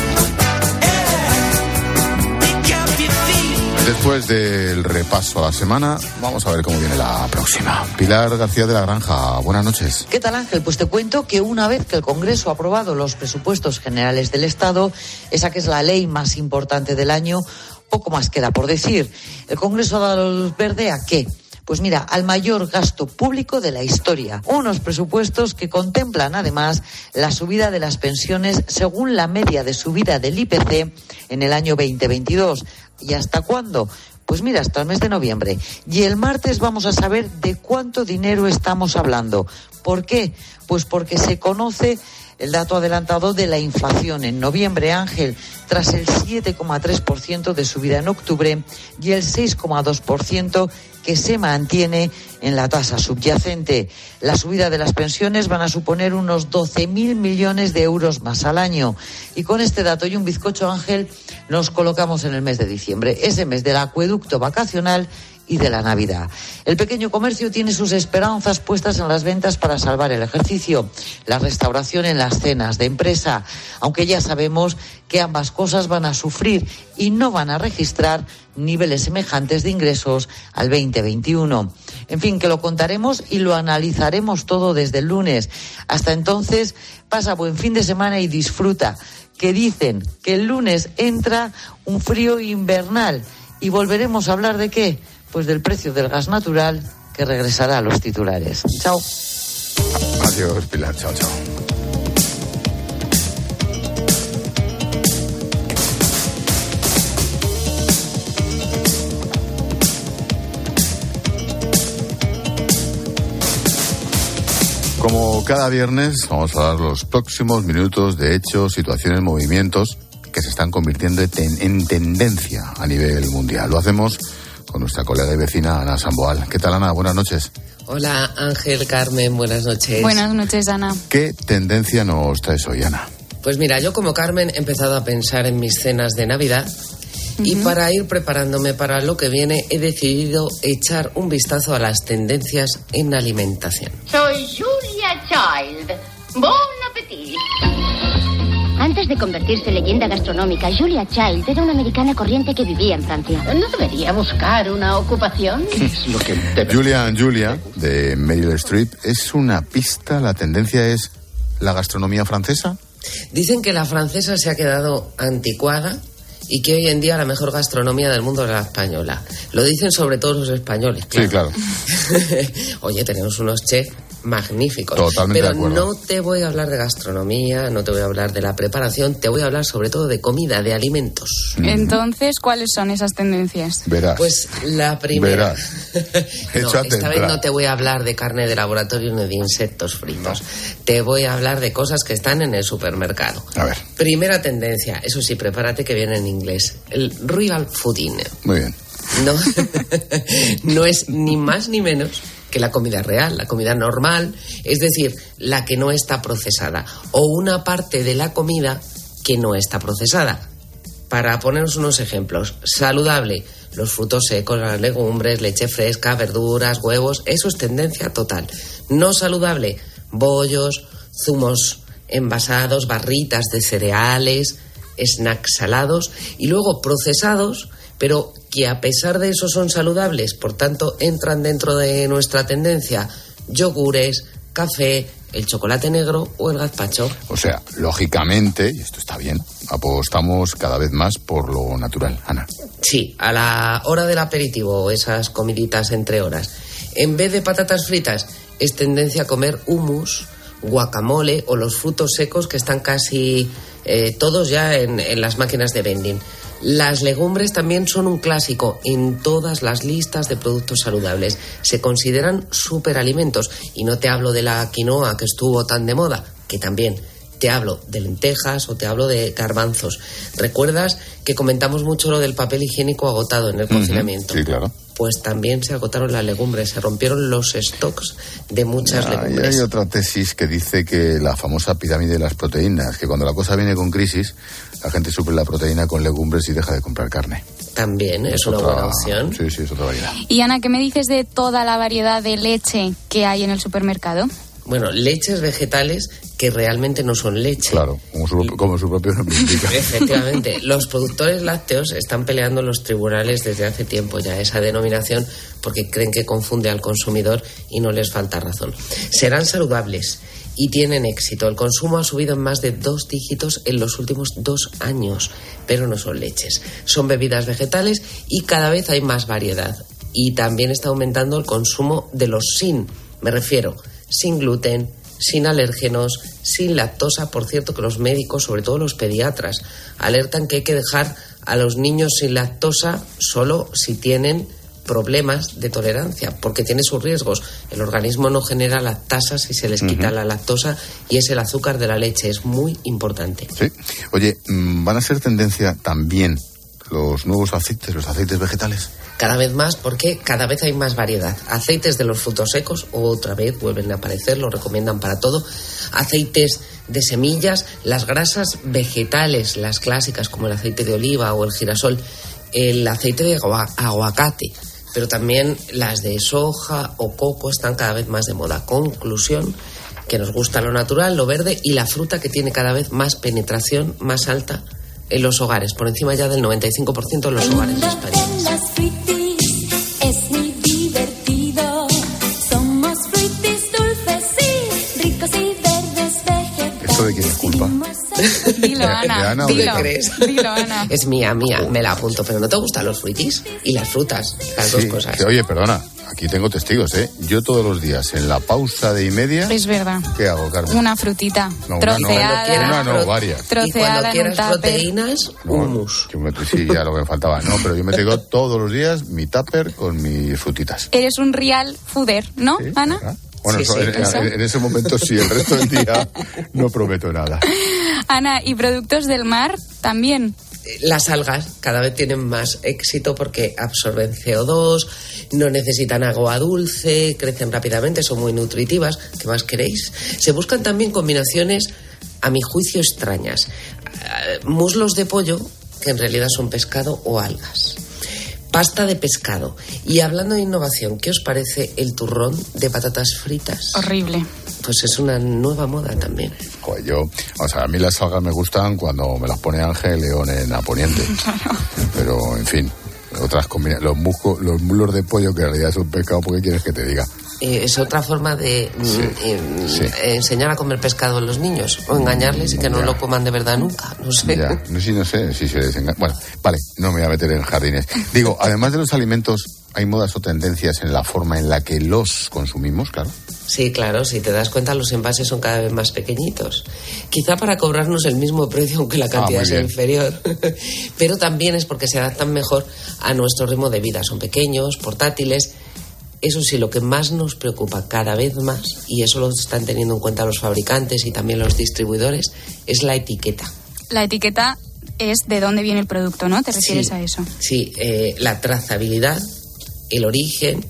Después del repaso a la semana, vamos a ver cómo viene la próxima. Pilar García de la Granja, buenas noches. ¿Qué tal Ángel? Pues te cuento que una vez que el Congreso ha aprobado los presupuestos generales del Estado, esa que es la ley más importante del año, poco más queda por decir. El Congreso ha dado luz verde a qué? Pues mira, al mayor gasto público de la historia. Unos presupuestos que contemplan además la subida de las pensiones según la media de subida del IPC en el año 2022. ¿Y hasta cuándo? Pues mira, hasta el mes de noviembre. Y el martes vamos a saber de cuánto dinero estamos hablando. ¿Por qué? Pues porque se conoce el dato adelantado de la inflación en noviembre, Ángel, tras el 7,3% de subida en octubre y el 6,2% que se mantiene en la tasa subyacente. La subida de las pensiones van a suponer unos 12.000 millones de euros más al año. Y con este dato y un bizcocho, Ángel, nos colocamos en el mes de diciembre, ese mes del acueducto vacacional y de la Navidad. El pequeño comercio tiene sus esperanzas puestas en las ventas para salvar el ejercicio, la restauración en las cenas de empresa, aunque ya sabemos que ambas cosas van a sufrir y no van a registrar niveles semejantes de ingresos al 2021. En fin, que lo contaremos y lo analizaremos todo desde el lunes. Hasta entonces, pasa buen fin de semana y disfruta, que dicen que el lunes entra un frío invernal y volveremos a hablar de qué? Pues del precio del gas natural que regresará a los titulares. Chao. Adiós, Pilar. Chao, chao. Como cada viernes, vamos a dar los próximos minutos de hechos, situaciones, movimientos que se están convirtiendo en, en tendencia a nivel mundial. Lo hacemos con nuestra colega y vecina Ana Samboal. ¿Qué tal, Ana? Buenas noches. Hola, Ángel, Carmen, buenas noches. Buenas noches, Ana. ¿Qué tendencia nos traes hoy, Ana? Pues mira, yo como Carmen he empezado a pensar en mis cenas de Navidad uh -huh. y para ir preparándome para lo que viene he decidido echar un vistazo a las tendencias en alimentación. Soy Julia Child. Bon appetit. Antes de convertirse en leyenda gastronómica, Julia Child era una americana corriente que vivía en Francia. ¿No debería buscar una ocupación? ¿Qué es lo que Julia and Julia, de Meryl Streep, es una pista, la tendencia es la gastronomía francesa. Dicen que la francesa se ha quedado anticuada y que hoy en día la mejor gastronomía del mundo es la española. Lo dicen sobre todo los españoles. Sí, claro. Oye, tenemos unos chefs magníficos. Totalmente Pero de acuerdo. no te voy a hablar de gastronomía, no te voy a hablar de la preparación, te voy a hablar sobre todo de comida, de alimentos. Entonces, ¿cuáles son esas tendencias? Verás. Pues la primera. Verás. No, esta vez no te voy a hablar de carne de laboratorio ni de insectos fritos. Te voy a hablar de cosas que están en el supermercado. A ver, Primera tendencia, eso sí, prepárate que viene en inglés. El real fooding. muy bien. No, no es ni más ni menos que la comida real, la comida normal, es decir, la que no está procesada, o una parte de la comida que no está procesada. Para poneros unos ejemplos, saludable, los frutos secos, las legumbres, leche fresca, verduras, huevos, eso es tendencia total. No saludable, bollos, zumos envasados, barritas de cereales, snacks salados y luego procesados, pero que a pesar de eso son saludables, por tanto entran dentro de nuestra tendencia yogures, café, el chocolate negro o el gazpacho. O sea, lógicamente, y esto está bien, apostamos cada vez más por lo natural, Ana. Sí, a la hora del aperitivo, esas comiditas entre horas. En vez de patatas fritas, es tendencia a comer hummus, guacamole o los frutos secos que están casi eh, todos ya en, en las máquinas de vending. Las legumbres también son un clásico en todas las listas de productos saludables. Se consideran superalimentos. Y no te hablo de la quinoa que estuvo tan de moda, que también. Te hablo de lentejas o te hablo de garbanzos. ¿Recuerdas que comentamos mucho lo del papel higiénico agotado en el confinamiento? Sí, claro. Pues también se agotaron las legumbres, se rompieron los stocks de muchas Ah, y legumbres. hay otra tesis que dice que la famosa pirámide de las proteínas, que cuando la cosa viene con crisis, la gente suple la proteína con legumbres y deja de comprar carne. También es una otra- buena opción. Sí, sí, es otra variedad. Y Ana, ¿qué me dices de toda la variedad de leche que hay en el supermercado? Bueno, leches vegetales que realmente no son leche. Claro, como su, como su propio nombre indica. Efectivamente, los productores lácteos están peleando en los tribunales desde hace tiempo ya esa denominación porque creen que confunde al consumidor y no les falta razón. Serán saludables y tienen éxito. El consumo ha subido en más de dos dígitos en los últimos dos años, pero no son leches. Son bebidas vegetales y cada vez hay más variedad. Y también está aumentando el consumo de los sin, me refiero, sin gluten, sin alérgenos, sin lactosa. Por cierto, que los médicos, sobre todo los pediatras, alertan que hay que dejar a los niños sin lactosa solo si tienen problemas de tolerancia, porque tiene sus riesgos. El organismo no genera lactasa si se les quita la lactosa y es el azúcar de la leche. Es muy importante. Sí. Oye, mm, ¿van a ser tendencia también los nuevos aceites, los aceites vegetales? Cada vez más porque cada vez hay más variedad. Aceites de los frutos secos, otra vez vuelven a aparecer, lo recomiendan para todo. Aceites de semillas, las grasas vegetales, las clásicas como el aceite de oliva o el girasol, el aceite de agua- aguacate, pero también las de soja o coco están cada vez más de moda. Conclusión, que nos gusta lo natural, lo verde y la fruta que tiene cada vez más penetración más alta en los hogares, por encima ya del 95% de los hogares españoles. Las fruitis es muy divertido. Somos fruitis dulces y ricos y verdes vegetales. ¿Esto de quién es culpa? Dilo, ¿De- Ana. de Ana o de dilo, qué? crees? dilo, Ana. Es mía, mía, me la apunto, pero ¿no te gustan los fruitis? Y las frutas, las dos cosas. que, oye, perdona, aquí tengo testigos, ¿eh? Yo todos los días, en la pausa de y media, Es verdad. ¿qué hago, Carmen? Una frutita No, una no. troceada. Una no, varias. Y Troceada cuando en un proteínas, hummus. Yo me, sí, ya lo que me faltaba. No, pero yo me traigo todos los días mi tupper con mis frutitas. Eres un real fooder, ¿no, Ana? Bueno, Sí, eso- sí, en, eso. en- en ese momento sí, el resto del día no prometo nada. Ana, ¿y productos del mar también? Las algas cada vez tienen más éxito porque absorben CO2, no necesitan agua dulce, crecen rápidamente, son muy nutritivas. ¿Qué más queréis? Se buscan también combinaciones, a mi juicio, extrañas. Eh, Muslos de pollo, que en realidad son pescado o algas. Pasta de pescado. Y hablando de innovación, ¿qué os parece el turrón de patatas fritas? Horrible. Pues es una nueva moda también. Joder, yo, o sea, a mí las algas me gustan cuando me las pone Ángel León en A Poniente. Pero, en fin, otras los muscos, los mulos de pollo que en realidad son pescado, ¿por qué quieres que te diga? eh, es otra forma de mm, eh, sí. enseñar a comer pescado a los niños o engañarles y que no Ya. lo coman de verdad nunca. No sé. Ya, no sé, no sé si se desengaña. Bueno, vale, no me voy a meter en jardines. Digo, además de los alimentos, hay modas o tendencias en la forma en la que los consumimos, claro. Sí, claro, si te das cuenta los envases son cada vez más pequeñitos. Quizá para cobrarnos el mismo precio aunque la cantidad Ah, muy sea bien. inferior. Pero también es porque se adaptan mejor a nuestro ritmo de vida. Son pequeños, portátiles. Eso sí, lo que más nos preocupa cada vez más, y eso lo están teniendo en cuenta los fabricantes y también los distribuidores, es la etiqueta. La etiqueta es de dónde viene el producto, ¿no? ¿Te refieres Sí. a eso? Sí, eh, la trazabilidad, el origen,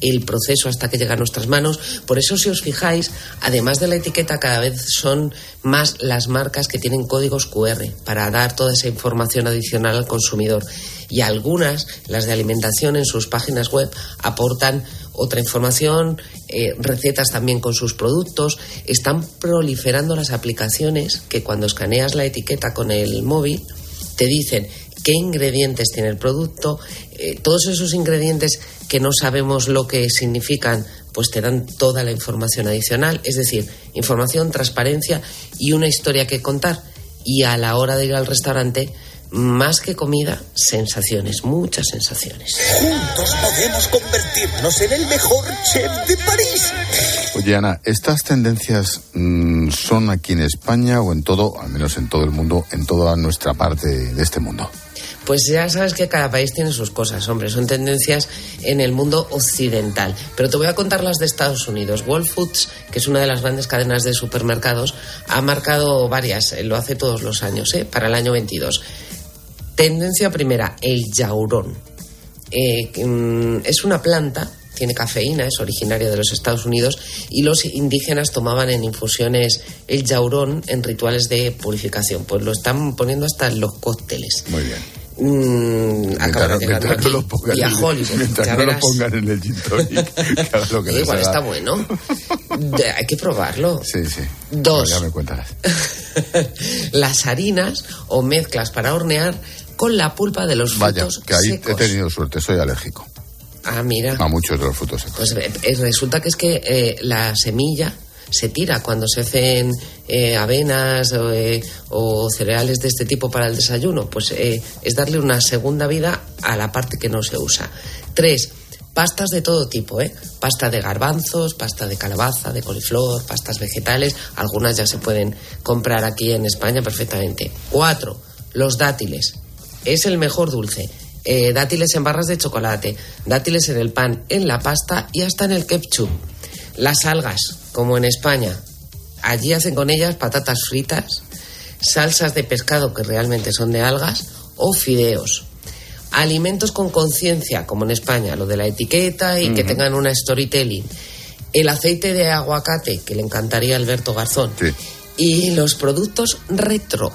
el proceso hasta que llega a nuestras manos. Por eso, si os fijáis, además de la etiqueta, cada vez son más las marcas que tienen códigos QR para dar toda esa información adicional al consumidor. Y algunas, las de alimentación, en sus páginas web aportan otra información, eh, recetas también con sus productos. Están proliferando las aplicaciones que cuando escaneas la etiqueta con el móvil te dicen qué ingredientes tiene el producto, eh, todos esos ingredientes que no sabemos lo que significan, pues te dan toda la información adicional, es decir, información, transparencia y una historia que contar. Y a la hora de ir al restaurante, más que comida, sensaciones, muchas sensaciones. Juntos podemos convertirnos en el mejor chef de París. Oye, Ana, ¿estas tendencias mm, son aquí en España o en todo, al menos en todo el mundo, en toda nuestra parte de este mundo? Pues ya sabes que cada país tiene sus cosas, hombre, son tendencias en el mundo occidental. Pero te voy a contar las de Estados Unidos. Whole Foods, que es una de las grandes cadenas de supermercados, ha marcado varias, eh, lo hace todos los años, ¿eh? para el año 22. Tendencia primera, el yaurón. Eh, mm, es una planta, tiene cafeína, es originaria de los Estados Unidos y los indígenas tomaban en infusiones el yaurón en rituales de purificación. Pues lo están poniendo hasta en los cócteles. Muy bien. Mm, Mientras, de llegar mientras no lo pongan y a en el- Hollywood. mientras no lo pongan en el gin tonic, hagan lo que les Igual haga. está bueno. De- hay que probarlo. Sí, sí. Dos. Bueno, ya me. Las harinas o mezclas para hornear con la pulpa de los Vaya, frutos que ahí secos. he tenido suerte, soy alérgico Ah, mira. a muchos de los frutos secos. Pues eh, resulta que es que eh, la semilla se tira cuando se hacen eh, avenas o, eh, o cereales de este tipo para el desayuno. Pues eh, es darle una segunda vida a la parte que no se usa. Tres, pastas de todo tipo, ¿eh? Pasta de garbanzos, pasta de calabaza, de coliflor, pastas vegetales. Algunas ya se pueden comprar aquí en España perfectamente. Cuatro, los dátiles. Es el mejor dulce. Dátiles en barras de chocolate, dátiles en el pan, en la pasta y hasta en el ketchup. Las algas, como en España. Allí hacen con ellas patatas fritas, salsas de pescado que realmente son de algas o fideos. Alimentos con conciencia, como en España, lo de la etiqueta y que tengan una storytelling. El aceite de aguacate, que le encantaría a Alberto Garzón. Y los productos retro.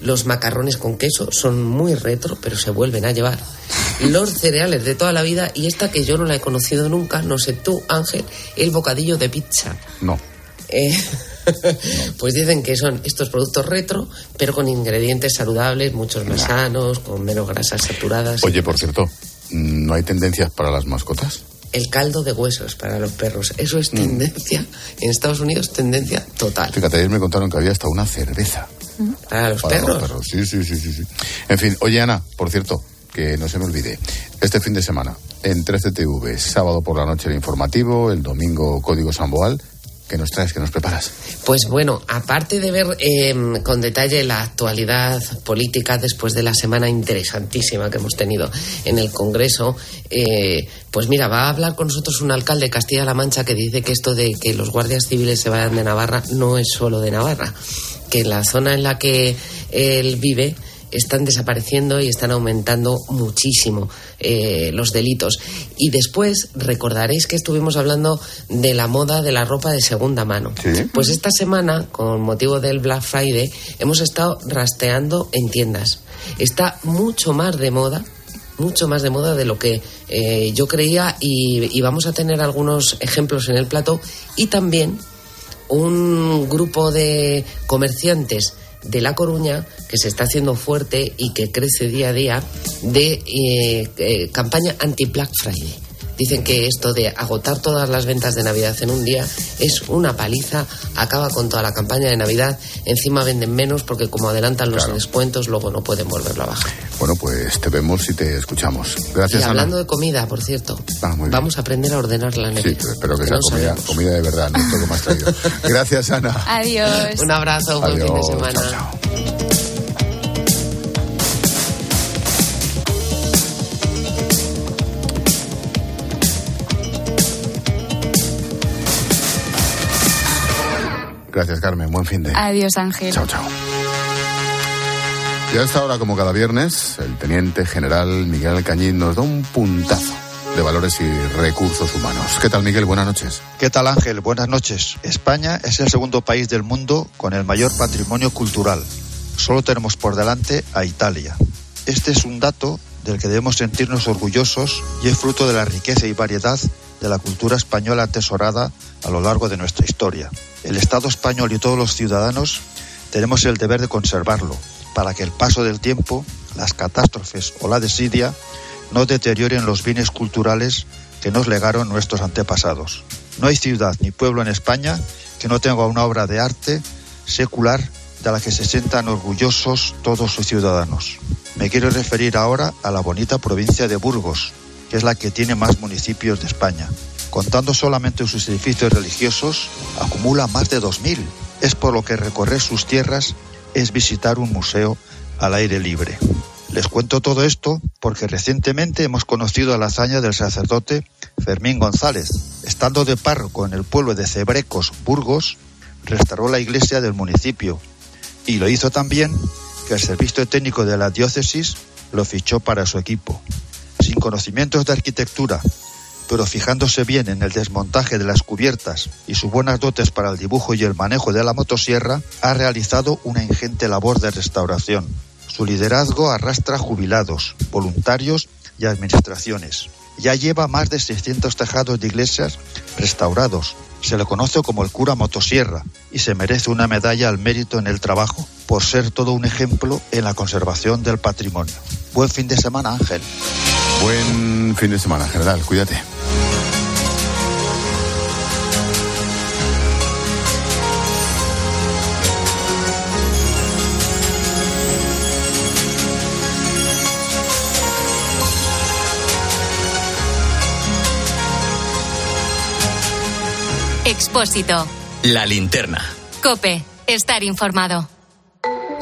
Los macarrones con queso son muy retro, pero se vuelven a llevar. Los cereales de toda la vida y esta que yo no la he conocido nunca, no sé tú, Ángel, el bocadillo de pizza. No. Eh, pues dicen que son estos productos retro, pero con ingredientes saludables, muchos más sanos, con menos grasas saturadas. Oye, por cierto, ¿no hay tendencias para las mascotas? El caldo de huesos para los perros, eso Mm. es tendencia. En Estados Unidos, tendencia total. Fíjate, ayer me contaron que había hasta una cerveza. Para los para perros. los perros. Sí, sí, sí, sí, sí. En fin, oye Ana, por cierto, que no se me olvide, este fin de semana en 13TV, sábado por la noche el informativo, el domingo Código Samboal, ¿qué nos traes, qué nos preparas? Pues bueno, aparte de ver eh, con detalle la actualidad política después de la semana interesantísima que hemos tenido en el Congreso, eh, pues mira, va a hablar con nosotros un alcalde de Castilla-La Mancha que dice que esto de que los guardias civiles se vayan de Navarra no es solo de Navarra, que en la zona en la que él vive están desapareciendo y están aumentando muchísimo eh, los delitos. Y después recordaréis que estuvimos hablando de la moda de la ropa de segunda mano. Pues esta semana, con motivo del Black Friday, hemos estado rastreando en tiendas. Está mucho más de moda mucho más de moda de lo que eh, yo creía y, y vamos a tener algunos ejemplos en el plato y también un grupo de comerciantes de La Coruña que se está haciendo fuerte y que crece día a día de eh, eh, campaña anti-Black Friday. Dicen que esto de agotar todas las ventas de Navidad en un día es una paliza, acaba con toda la campaña de Navidad, encima venden menos porque como adelantan los descuentos luego no pueden volverlo a bajar. Bueno, pues te vemos y te escuchamos. Gracias, y Ana. hablando de comida, por cierto, vamos a aprender a ordenar la Sí, nevera. pero espero que que sea no comida, de verdad, no me has traído. Gracias, Ana. Adiós. Un abrazo, buen fin de Adiós, semana. chao, chao. Gracias, Carmen. Buen fin de. Adiós, Ángel. Chao, chao. Y a esta hora, como cada viernes, el teniente general Miguel Cañiz nos da un puntazo de valores y recursos humanos. ¿Qué tal, Miguel? Buenas noches. ¿Qué tal Ángel? Buenas noches. España es el segundo país del mundo con el mayor patrimonio cultural. Solo tenemos por delante a Italia. Este es un dato del que debemos sentirnos orgullosos y es fruto de la riqueza y variedad de la cultura española atesorada a lo largo de nuestra historia. El Estado español y todos los ciudadanos tenemos el deber de conservarlo para que el paso del tiempo, las catástrofes o la desidia no deterioren los bienes culturales que nos legaron nuestros antepasados. No hay ciudad ni pueblo en España que no tenga una obra de arte secular de la que se sientan orgullosos todos sus ciudadanos. Me quiero referir ahora a la bonita provincia de Burgos, que es la que tiene más municipios de España. Contando solamente sus edificios religiosos, acumula más de 2.000. Es por lo que recorrer sus tierras es visitar un museo al aire libre. Les cuento todo esto porque recientemente hemos conocido la hazaña del sacerdote Fermín González. Estando de párroco en el pueblo de Cebrecos, Burgos, restauró la iglesia del municipio y lo hizo también que el servicio técnico de la diócesis lo fichó para su equipo. Sin conocimientos de arquitectura, pero fijándose bien en el desmontaje de las cubiertas y sus buenas dotes para el dibujo y el manejo de la motosierra, ha realizado una ingente labor de restauración. Su liderazgo arrastra jubilados, voluntarios y administraciones. Ya lleva más de 600 tejados de iglesias restaurados. Se le conoce como el cura motosierra y se merece una medalla al mérito en el trabajo por ser todo un ejemplo en la conservación del patrimonio. Buen fin de semana, Ángel. Buen fin de semana, general. Cuídate. Expósito. La linterna. Cope. Estar informado.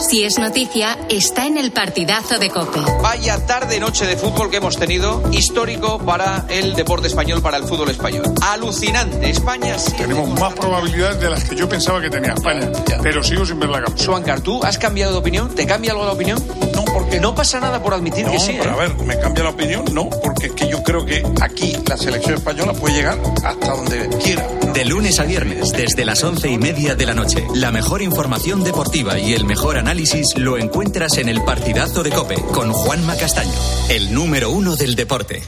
Si es noticia, está en el partidazo de Cope. Vaya tarde noche de fútbol que hemos tenido, histórico para el deporte español, para el fútbol español. Alucinante. España sí. Tenemos más probabilidades de las que yo pensaba que tenía España, pero sigo sin ver la cama. Suancar, ¿tú has cambiado de opinión? ¿Te cambia algo la opinión? No, porque No pasa nada por admitir no, que sí. pero ¿eh? a ver, me cambia la opinión, no, porque es que yo creo que aquí la selección española puede llegar hasta donde quiera. De lunes a viernes, desde las once y media de la noche. La mejor información deportiva y el mejor análisis lo encuentras en el partidazo de Cope con Juanma Castaño, el número uno del deporte.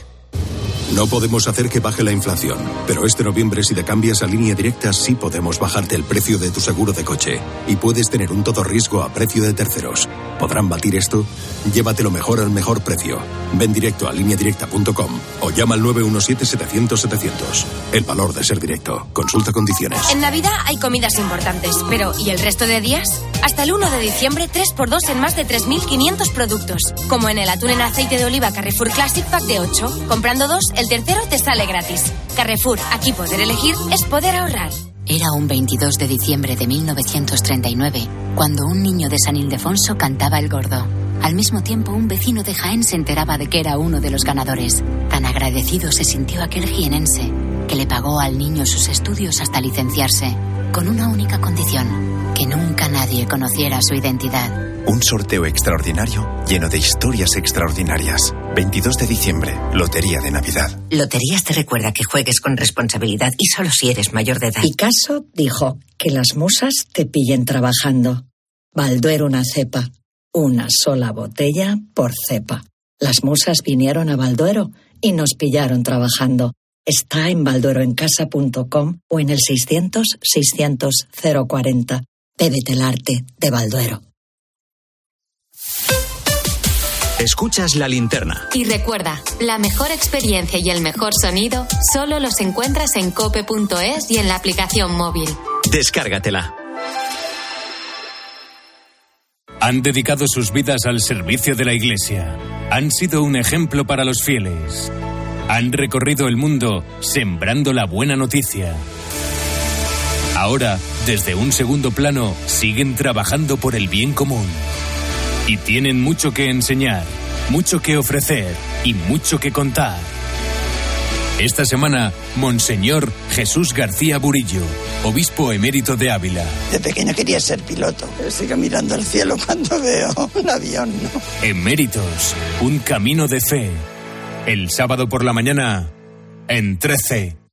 No podemos hacer que baje la inflación, pero este noviembre si te cambias a línea directa sí podemos bajarte el precio de tu seguro de coche y puedes tener un todo riesgo a precio de terceros. ¿Podrán batir esto? Llévatelo mejor al mejor precio. Ven directo a lineadirecta.com o llama al 917-700-700. El valor de ser directo. Consulta condiciones. En Navidad hay comidas importantes, pero ¿y el resto de días? Hasta el 1 de diciembre, 3x2 en más de 3.500 productos. Como en el atún en aceite de oliva Carrefour Classic Pack de 8. Comprando dos, el tercero te sale gratis. Carrefour, aquí poder elegir es poder ahorrar. Era un 22 de diciembre de 1939, cuando un niño de San Ildefonso cantaba el gordo. Al mismo tiempo, un vecino de Jaén se enteraba de que era uno de los ganadores. Tan agradecido se sintió aquel jienense, que le pagó al niño sus estudios hasta licenciarse, con una única condición, que nunca nadie conociera su identidad. Un sorteo extraordinario lleno de historias extraordinarias. 22 de diciembre, Lotería de Navidad. Loterías te recuerda que juegues con responsabilidad y solo si eres mayor de edad. Picasso dijo que las musas te pillen trabajando. Balduero una cepa. Una sola botella por cepa. Las musas vinieron a Balduero y nos pillaron trabajando. Está en baldueroencasa.com o en el 600 600 040. Bébete el arte de Balduero. Escuchas la linterna. Y recuerda, la mejor experiencia y el mejor sonido solo los encuentras en cope.es y en la aplicación móvil. Descárgatela. Han dedicado sus vidas al servicio de la Iglesia. Han sido un ejemplo para los fieles. Han recorrido el mundo sembrando la buena noticia. Ahora, desde un segundo plano, siguen trabajando por el bien común. Y tienen mucho que enseñar, mucho que ofrecer y mucho que contar. Esta semana, Monseñor Jesús García Burillo, obispo emérito de Ávila. De pequeño quería ser piloto, pero sigo mirando al cielo cuando veo un avión. ¿no? Eméritos, un camino de fe. El sábado por la mañana, en 13.